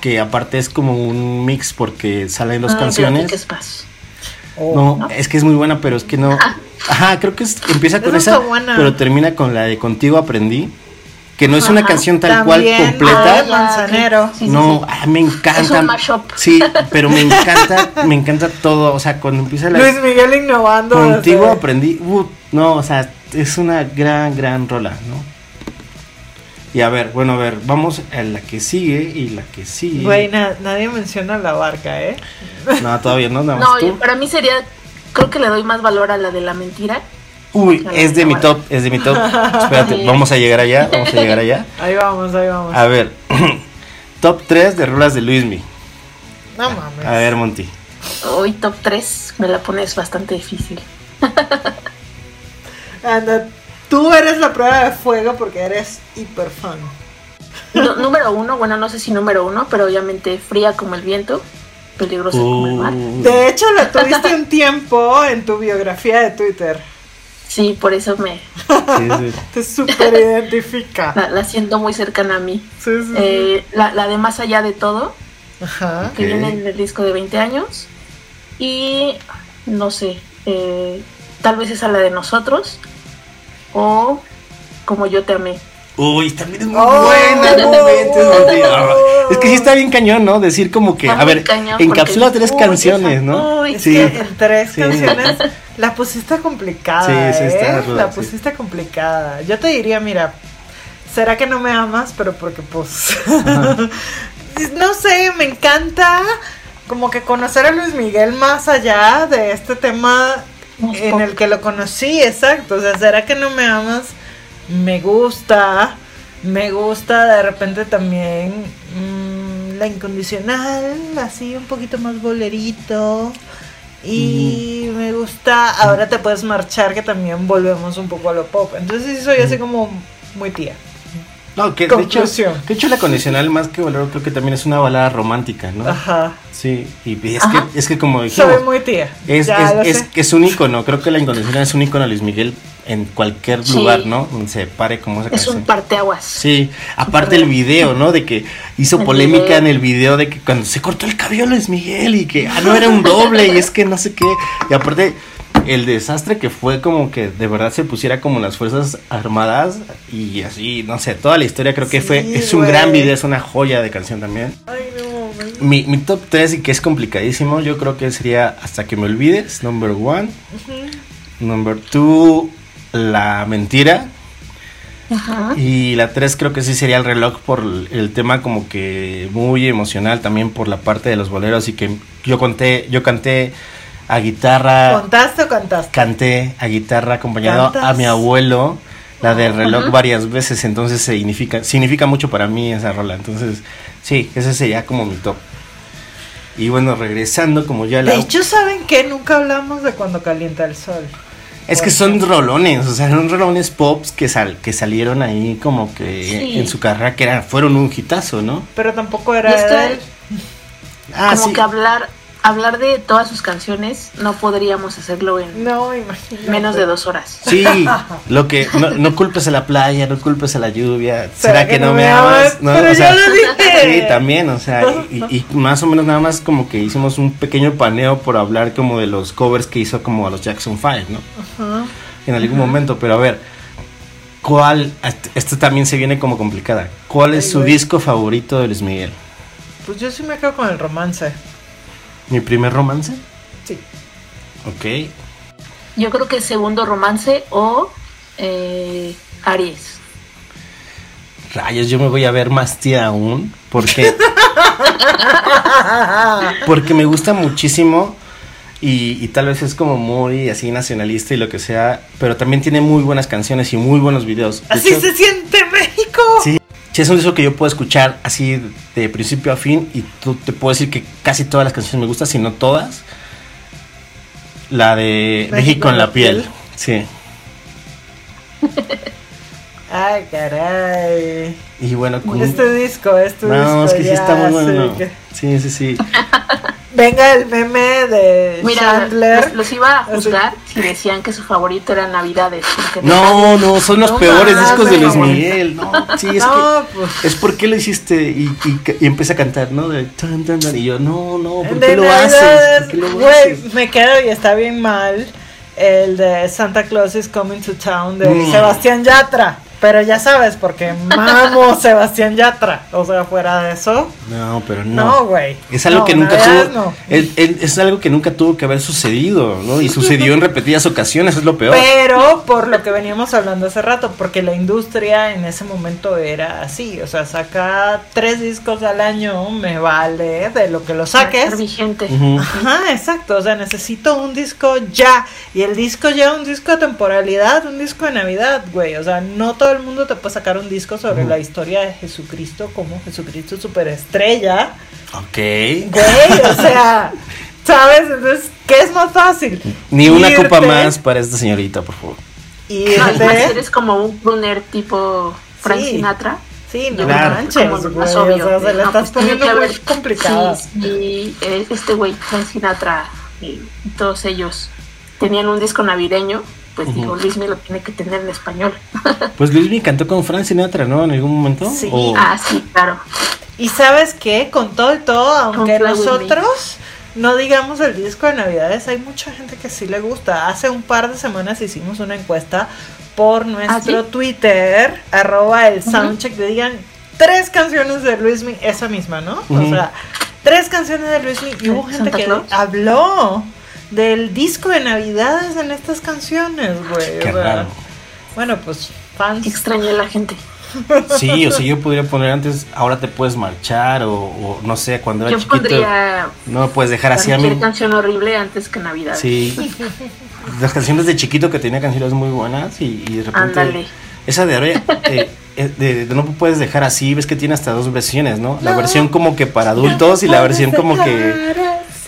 que aparte es como un mix porque salen dos Ah, canciones. Oh, No, es que es muy buena, pero es que no. Ajá, creo que es- empieza con Esa esa, está buena. pero termina con la de Contigo aprendí, que no es una Ajá. canción tal También, cual completa. ah, Manzanero. Sí, no, sí. ah, me encanta. Es un mashup. Sí, pero me encanta, me encanta todo, o sea, cuando empieza la Luis Miguel innovando. Contigo aprendí, uh, no, o sea, es una gran, gran rola, ¿no? Y a ver, bueno, a ver, vamos a la que sigue y la que sigue. Güey, na- nadie menciona la barca, ¿eh? No, todavía no, nada más No, tú. para mí sería, creo que le doy más valor a la de la mentira. Uy, es de mi top, es de mi top. Espérate, vamos a llegar allá, vamos a llegar allá. Ahí vamos, ahí vamos. A ver, top 3 de rolas de Luismi. No mames. A ver, Monty. Hoy top 3 me la pones bastante difícil. Anda, tú eres la prueba de fuego porque eres hiper fan. Nu- número uno, bueno, no sé si número uno, pero obviamente fría como el viento, peligrosa como el mar. Uh, De hecho, la tuviste un tiempo en tu biografía de Twitter. Sí, por eso me sí, sí. Te super identifica. la, la siento muy cercana a mí. Sí, sí, sí. Eh, la, la de más allá de todo, Ajá. que viene en el disco de 20 años. Y no sé, eh, tal vez esa la de nosotros. O como yo te amé. Uy, también es muy Oh, buena, no. Ah. Es que sí está bien cañón, ¿no? Decir como que, a ver, encapsula tres Uy, canciones, ¿no? uy, Es Sí. que en tres Sí. canciones la pusiste complicada. Sí, sí, está ¿eh? ruda, La sí. pusiste complicada. Yo te diría, mira, ¿será que no me amas? Pero porque pues... no sé, me encanta como que conocer a Luis Miguel más allá de este tema en el que lo conocí, exacto. O sea, ¿será que no me amas? Me gusta. Me gusta de repente también mm, la incondicional, así un poquito más bolerito. Y me gusta Ahora te puedes marchar, que también volvemos un poco a lo pop. Entonces sí soy así como muy tía. No, que de hecho, de hecho la condicional más que bolero creo que también es una balada romántica, ¿no? Ajá. Sí, y es Ajá. que, es que como dijimos, Soy muy tía. es, ya es, es, es un ícono, creo que la incondicional es un ícono Luis Miguel en cualquier Sí. lugar, ¿no? Donde se pare como esa Es canción. un parteaguas. Sí, aparte el video, ¿no? De que hizo El polémica video. en el video de que cuando se cortó el cabello Luis Miguel y que ah, no era un doble y es que no sé qué. Y aparte el desastre que fue como que de verdad se pusiera como las Fuerzas Armadas y así, no sé, toda la historia creo que Sí, fue, es un gran video, es una joya de canción también. Ay, no, Mi, mi top 3 y que es complicadísimo, yo creo que sería Hasta que me olvides, number one. Number two, La mentira. Ajá. Y la 3 creo que sí sería el reloj por el, tema como que muy emocional también por la parte de los boleros y que yo conté, yo canté a guitarra, ¿Contaste o cantaste? canté a guitarra acompañado ¿Cantas? a mi abuelo, la del reloj Ajá. varias veces, entonces significa, significa mucho para mí esa rola, entonces sí, ese sería como mi top. Y bueno, regresando como ya la... De hecho, ¿saben qué? Nunca hablamos de cuando calienta el sol. Es que son rolones, o sea, son rolones pops que, sal, que salieron ahí como que Sí. en su carrera que eran, fueron un hitazo, ¿no? Pero tampoco era Y es que- de él. Ah, como sí. que hablar, hablar de todas sus canciones no podríamos hacerlo en No, menos de dos horas. Sí, lo que no, no culpes a la playa, no culpes a la lluvia. ¿Será, que, no me amas? No, Pero o sea, yo lo dije. Sí, también, o sea, y, y más o menos nada más como que hicimos un pequeño paneo por hablar como de los covers que hizo como a los Jackson 5, ¿no? Ajá. En algún momento, pero a ver, ¿cuál? Esto también se viene como complicada. ¿Cuál es Ay, su güey. disco favorito de Luis Miguel? Pues yo sí me quedo con el romance. ¿Mi primer romance? Sí. Ok. Yo creo que segundo romance o eh, Aries. Rayos, yo me voy a ver más tía aún. Porque, porque me gusta muchísimo. Y, y tal vez es como muy así nacionalista y lo que sea. Pero también tiene muy buenas canciones y muy buenos videos. De Así hecho, se siente México. Sí, sí, es un disco que yo puedo escuchar así de principio a fin. Y tú te puedo decir que casi todas las canciones me gustan, si no todas. La de México, en la piel. Sí. Ay, caray. Y bueno, con... Este disco, este disco. No, es que sí está muy bueno. sé que- Sí, sí, sí. Venga el meme de Mira, Chandler. los, los iba a juzgar si decían que su favorito era Navidades. porque No, no, son los No peores discos de Luis. Miguel. No, sí, es no, que. pues. Es por qué lo hiciste y, y, y empecé a cantar, ¿no? De tan, tan, tan, y yo, no, no, ¿por qué de lo haces? ¿Por qué lo Güey, haces? me quedo y está bien mal el de Santa Claus is Coming to Town de Mm. Sebastián Yatra. Pero ya sabes, porque mamo Sebastián Yatra. O sea, fuera de eso, No, pero no, no. güey. Es algo No, que nunca tuvo. no. es, es- es algo que nunca tuvo que haber sucedido, ¿no? Y sucedió en repetidas ocasiones, es lo peor. Pero por lo que veníamos hablando hace rato, porque la industria en ese momento era así, o sea, saca tres discos al año, me vale de lo que lo saques. vigente. Ujú. Ajá, exacto, o sea, necesito un disco ya. Y el disco ya, un disco de temporalidad, un disco de Navidad, güey. O sea, no todo el mundo te puede sacar un disco sobre Ujú. la historia de Jesucristo como Jesucristo superestrella. Ok. Güey, o sea, ¿sabes? Entonces, ¿qué es más fácil? Ni una Irte copa más para esta señorita, por favor. No, Irte. eres como un crooner tipo Frank Sí. Sinatra. Sí, no Claro. manches, güey. más O obvio. sea, se la No, estás pues tiene poniendo que muy haber- complicada. Sí, y eh, este güey, Frank Sinatra, y todos ellos tenían un disco navideño. Pues Ujú. digo, Luis me lo tiene que tener en español. Pues Luis me cantó con Frank Sinatra, ¿no? En algún momento. Sí. O- ah, sí, claro. Y sabes qué, con todo y todo, aunque nosotros no digamos el disco de Navidades, hay mucha gente que sí le gusta. Hace un par de semanas hicimos una encuesta por nuestro ¿Ah, sí? Twitter, arroba el soundcheck, de digan tres canciones de Luismi, esa misma, ¿no? O sea, tres canciones de Luismi y hubo gente ¿Santa que Claus? habló del disco de Navidades en estas canciones, güey. Qué raro. Bueno, pues fans. Extrañé a la gente. Sí, o sea, yo podría poner antes, ahora te puedes marchar, o, o no sé, cuando era Yo chiquito. pondría No me puedes dejar así a mí. canción horrible antes que Navidad. Sí. Las canciones de chiquito que tenía canciones muy buenas y, y de repente. Ándale. Esa de ahora, eh, eh, de, de no puedes dejar así, ves que tiene hasta dos versiones, ¿no? La No. versión como que para adultos y la versión como que.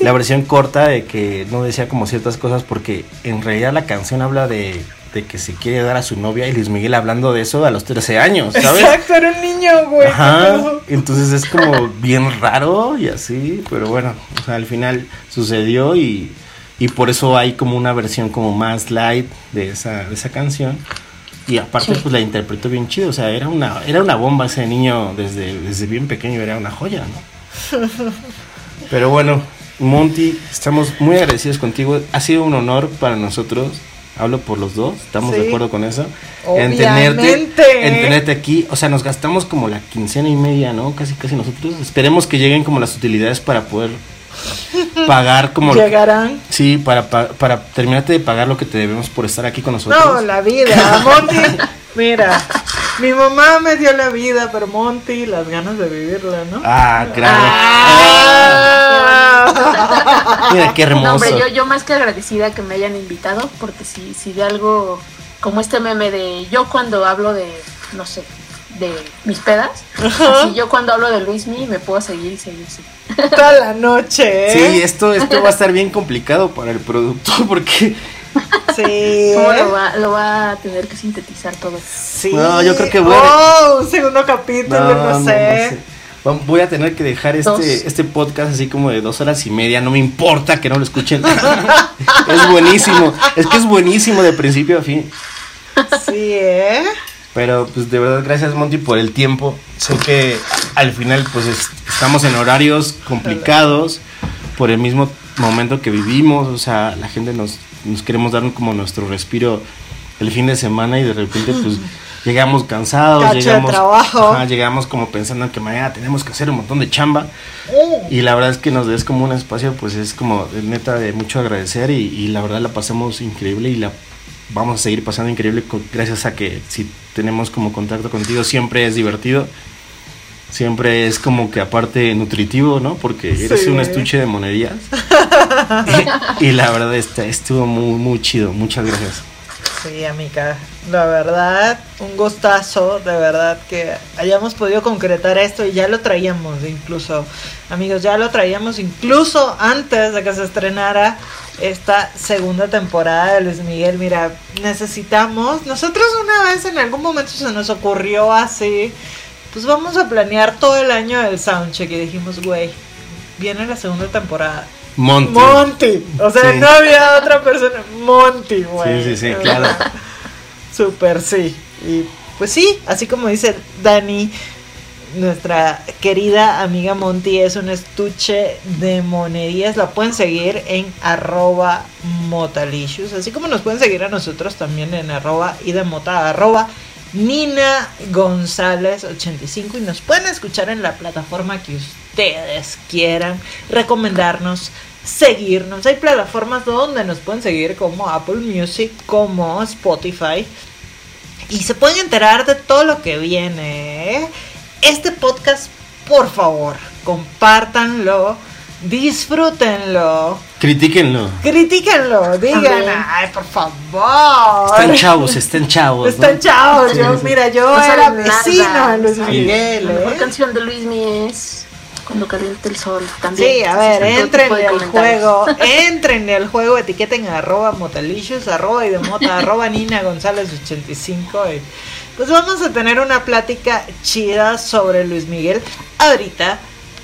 La versión corta de que no decía como ciertas cosas porque en realidad la canción habla de, de que se quiere dar a su novia y Luis Miguel hablando de eso a los 13 años, ¿sabes? Exacto, era un niño, güey. Ajá, entonces es como bien raro y así, pero bueno, o sea, al final sucedió y, y por eso hay como una versión como más light de esa, de esa canción. Y aparte Sí. pues la interpretó bien chido, o sea, era una, era una bomba ese niño desde, desde bien pequeño, era una joya, ¿no? Pero bueno, Monty, estamos muy agradecidos contigo, ha sido un honor para nosotros, hablo por los dos, estamos de Sí. acuerdo con eso. Obviamente. en tenerte aquí, o sea, nos gastamos como la quincena y media, ¿no? Casi, casi nosotros. Esperemos que lleguen como las utilidades para poder pagar como... Llegarán. Sí, para, pa- para terminarte de pagar lo que te debemos por estar aquí con nosotros. No, la vida. Monty, mira, mi mamá me dio la vida, pero Monty, las ganas de vivirla, ¿no? Ah, claro. Ah. Mira qué hermoso. No, hombre, yo, yo más que agradecida que me hayan invitado, porque si, si de algo como este meme de yo cuando hablo de, no sé, de mis pedas, así yo cuando hablo de Luismi me puedo seguir y seguir. sí. Toda la noche, Sí, ¿eh? esto, esto va a estar bien complicado para el productor porque Sí. ¿Cómo ¿eh? lo va, lo va a tener que sintetizar todo? Sí. No, yo creo que voy a- Oh, un segundo capítulo, no, sé. Vam- Voy a tener que dejar Dos. este, este podcast así como de dos horas y media. No me importa que no lo escuchen. es buenísimo. Es que es buenísimo de principio a fin. Sí, ¿eh? Pero pues de verdad gracias Monty por el tiempo. Sé que al final pues es- estamos en horarios complicados por el mismo momento que vivimos. O sea, la gente nos, nos queremos dar como nuestro respiro el fin de semana y de repente pues llegamos cansados. Cacho de llegamos, trabajo. ajá, llegamos como pensando que mañana tenemos que hacer un montón de chamba. Mm. Y la verdad es que nos des como un espacio, pues es como neta de mucho agradecer y, y la verdad la pasamos increíble y la vamos a seguir pasando increíble gracias a que si tenemos como contacto contigo siempre es divertido. Siempre es como que aparte nutritivo, ¿no? Porque eres Sí. un estuche de monerías. y, y la verdad está, estuvo muy, muy chido. Muchas gracias. Sí, amiga, la verdad, un gustazo, de verdad que hayamos podido concretar esto y ya lo traíamos incluso, amigos, ya lo traíamos incluso antes de que se estrenara esta segunda temporada de Luis Miguel. Mira, necesitamos, nosotros una vez en algún momento se nos ocurrió así, pues vamos a planear todo el año del soundcheck y dijimos, güey, viene la segunda temporada. Monty. Monty. O sea, Sí. no había otra persona. Monty, güey. Sí, sí, sí, claro. Súper, sí. Y pues sí, así como dice Dani, nuestra querida amiga Monty es un estuche de monerías. La pueden seguir en arroba motalicious. Así como nos pueden seguir a nosotros también en arroba y de mota arroba Nina González 85 y nos pueden escuchar en la plataforma que ustedes quieran, recomendarnos, seguirnos. Hay plataformas donde nos pueden seguir como Apple Music, como Spotify y se pueden enterar de todo lo que viene. ¿eh? Este podcast, por favor, compártanlo, disfrútenlo, Critíquenlo. critíquenlo, digan, ay, por favor. Están chavos, están chavos. ¿no? Están chavos, yo, Sí. mira, yo No era vecino de Luis Sí. Miguel, La mejor ¿eh? canción de Luismi es Cuando calienta el sol también. Sí, a ver, entren al juego, entren al juego, etiqueten a arroba motalicious, arroba y de mota, arroba Nina González 85 y pues vamos a tener una plática chida sobre Luis Miguel ahorita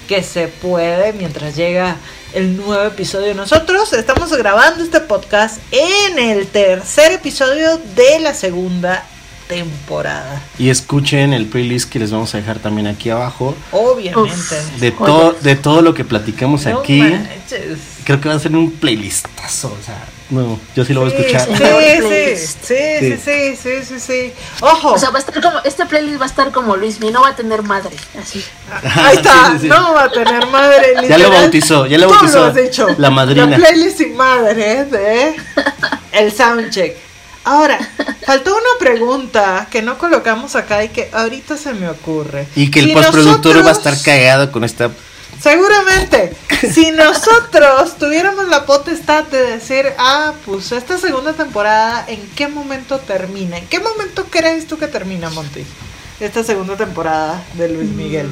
que se puede mientras llega el nuevo episodio. Nosotros estamos grabando este podcast en el tercer episodio de la segunda temporada. Y escuchen el playlist que les vamos a dejar también aquí abajo. Obviamente. De, todo de todo lo que platicamos No aquí. manches. Creo que va a ser un playlistazo. O sea, no, yo sí lo voy a escuchar. Sí, Sí, sí, playlist. sí, sí, sí, sí, sí, sí. Ojo, O sea, va a estar como, este playlist va a estar como Luismi, no va a tener madre, así. ahí está, Sí, sí, sí. no va a tener madre. Ya lo literal. bautizó, ya lo Tú bautizó. lo has dicho. La madrina. La playlist sin madre de el soundcheck. Ahora, faltó una pregunta que no colocamos acá y que ahorita se me ocurre. Y que el Si postproductor va a estar cagado con esta. Seguramente, si nosotros tuviéramos la potestad de decir, ah, pues esta segunda temporada, ¿en qué momento termina? ¿En qué momento crees tú que termina, Monty? Esta segunda temporada de Luis Miguel.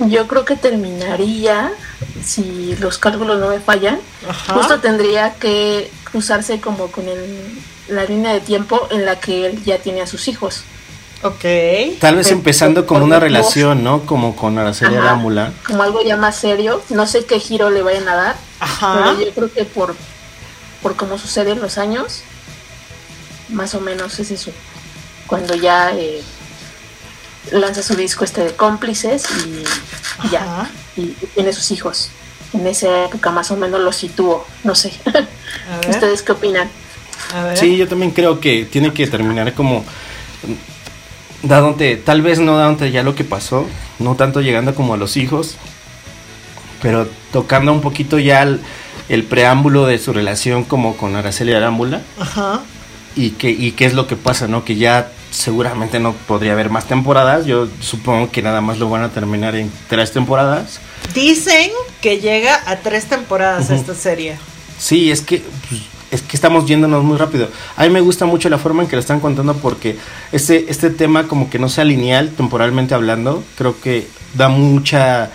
Yo creo que terminaría si los cálculos no me fallan, Ajá. justo tendría que cruzarse como con el- la línea de tiempo en la que él ya tiene a sus hijos. Ok. Tal vez empezando con una relación, ¿no? Como con Araceli Ajá. Arámbula. Como algo ya más serio. No sé qué giro le vayan a dar, Ajá. pero yo creo que por, por cómo suceden los años, más o menos es eso. Cuando ya eh, lanza su disco este de cómplices y, y ya. Y tiene sus hijos. En esa época más o menos lo sitúo. No sé. ¿Ustedes qué opinan? A ver. Sí, yo también creo que tiene que terminar como dándote, tal vez no dándote ya lo que pasó, no tanto llegando como a los hijos, pero tocando un poquito ya el, el preámbulo de su relación como con Araceli Arámbula Ajá. y que y qué es lo que pasa, ¿no? Que ya seguramente no podría haber más temporadas, yo supongo que nada más lo van a terminar en tres temporadas. Dicen que llega a tres temporadas esta serie. Sí, es que pues, es que estamos yéndonos muy rápido. A mí me gusta mucho la forma en que lo están contando porque este este tema como que no sea lineal temporalmente hablando, creo que da mucha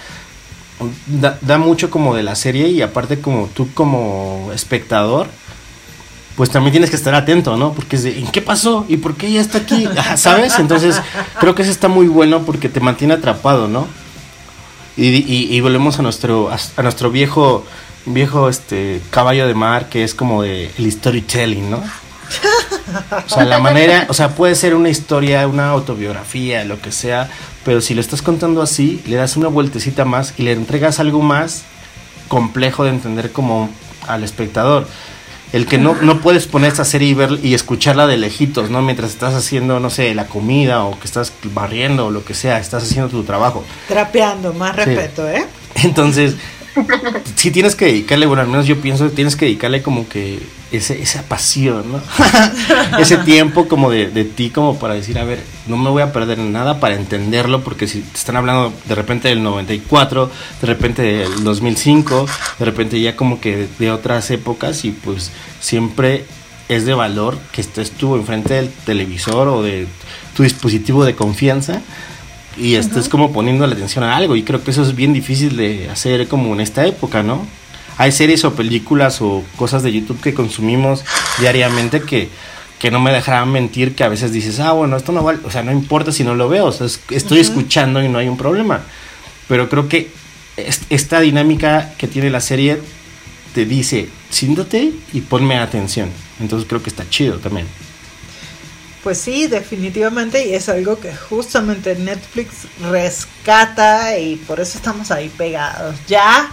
da, da mucho como de la serie y aparte como tú como espectador pues también tienes que estar atento, ¿no? Porque es de, ¿en qué pasó? ¿Y por qué ella está aquí? ¿Sabes? Entonces, creo que eso está muy bueno porque te mantiene atrapado, ¿no? Y, y- y volvemos a nuestro, a, nuestro viejo, viejo este caballo de mar que es como de el storytelling, ¿no? O sea, la manera, o sea, puede ser una historia, una autobiografía, lo que sea, pero si lo estás contando así, le das una vueltecita más y le entregas algo más complejo de entender como al espectador. El que no, no puedes poner esta serie y ver y escucharla de lejitos, ¿no? Mientras estás haciendo, no sé, la comida o que estás barriendo o lo que sea, estás haciendo tu trabajo. Trapeando, más Sí. respeto, ¿eh? Entonces, sí tienes que dedicarle, bueno, al menos yo pienso que tienes que dedicarle como que ese, esa pasión, ¿no? ese tiempo como de, de ti como para decir, a ver, no me voy a perder nada para entenderlo, porque si te están hablando de repente del 94, de repente del 2005, de repente ya como que de, de otras épocas y pues siempre es de valor que estés tú enfrente del televisor o de tu dispositivo de confianza y estés como poniendo la atención a algo y creo que eso es bien difícil de hacer como en esta época, ¿no? Hay series o películas o cosas de YouTube que consumimos diariamente que, que no me dejarán mentir que a veces dices, ah, bueno, esto no vale, o sea, no importa si no lo veo, o sea, es- estoy escuchando y no hay un problema. Pero creo que es- esta dinámica que tiene la serie te dice, siéntate y ponme atención. Entonces creo que está chido también. Pues sí, definitivamente, y es algo que justamente Netflix rescata y por eso estamos ahí pegados. Ya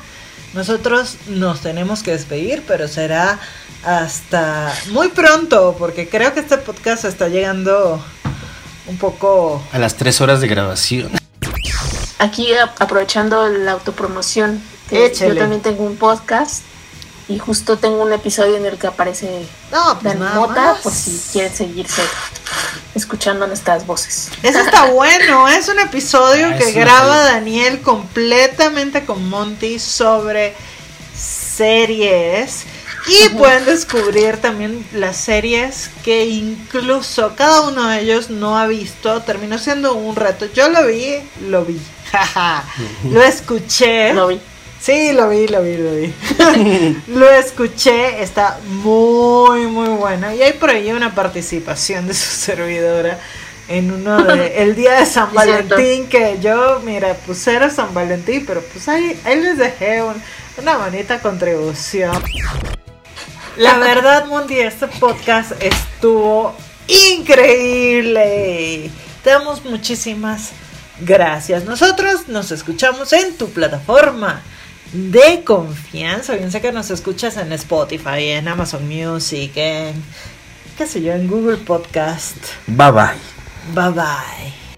nosotros nos tenemos que despedir, pero será hasta muy pronto, porque creo que este podcast está llegando un poco... A las tres horas de grabación. Aquí aprovechando la autopromoción, que Échale. yo también tengo un podcast y justo tengo un episodio en el que aparece No, pues Dan Mota, más. por si quieren seguirse escuchando nuestras voces. Eso está bueno, es un episodio Ah, que graba. Daniel completamente con Monty sobre series y pueden descubrir también las series que incluso cada uno de ellos no ha visto, terminó siendo un reto. Yo lo vi, lo vi, lo escuché. Lo vi. Sí, lo vi, lo vi, lo vi. lo escuché, está muy, muy bueno. Y hay por ahí una participación de su servidora en uno de el día de San. Valentín que yo, mira, pues era San Valentín, pero pues ahí, ahí les dejé un- una bonita contribución. La verdad, Monty, este podcast estuvo increíble. Te damos muchísimas gracias. Nosotros nos escuchamos en tu plataforma de confianza. Bien sé que nos escuchas en Spotify, en Amazon Music, en qué sé yo, en Google Podcast. Bye bye. Bye bye.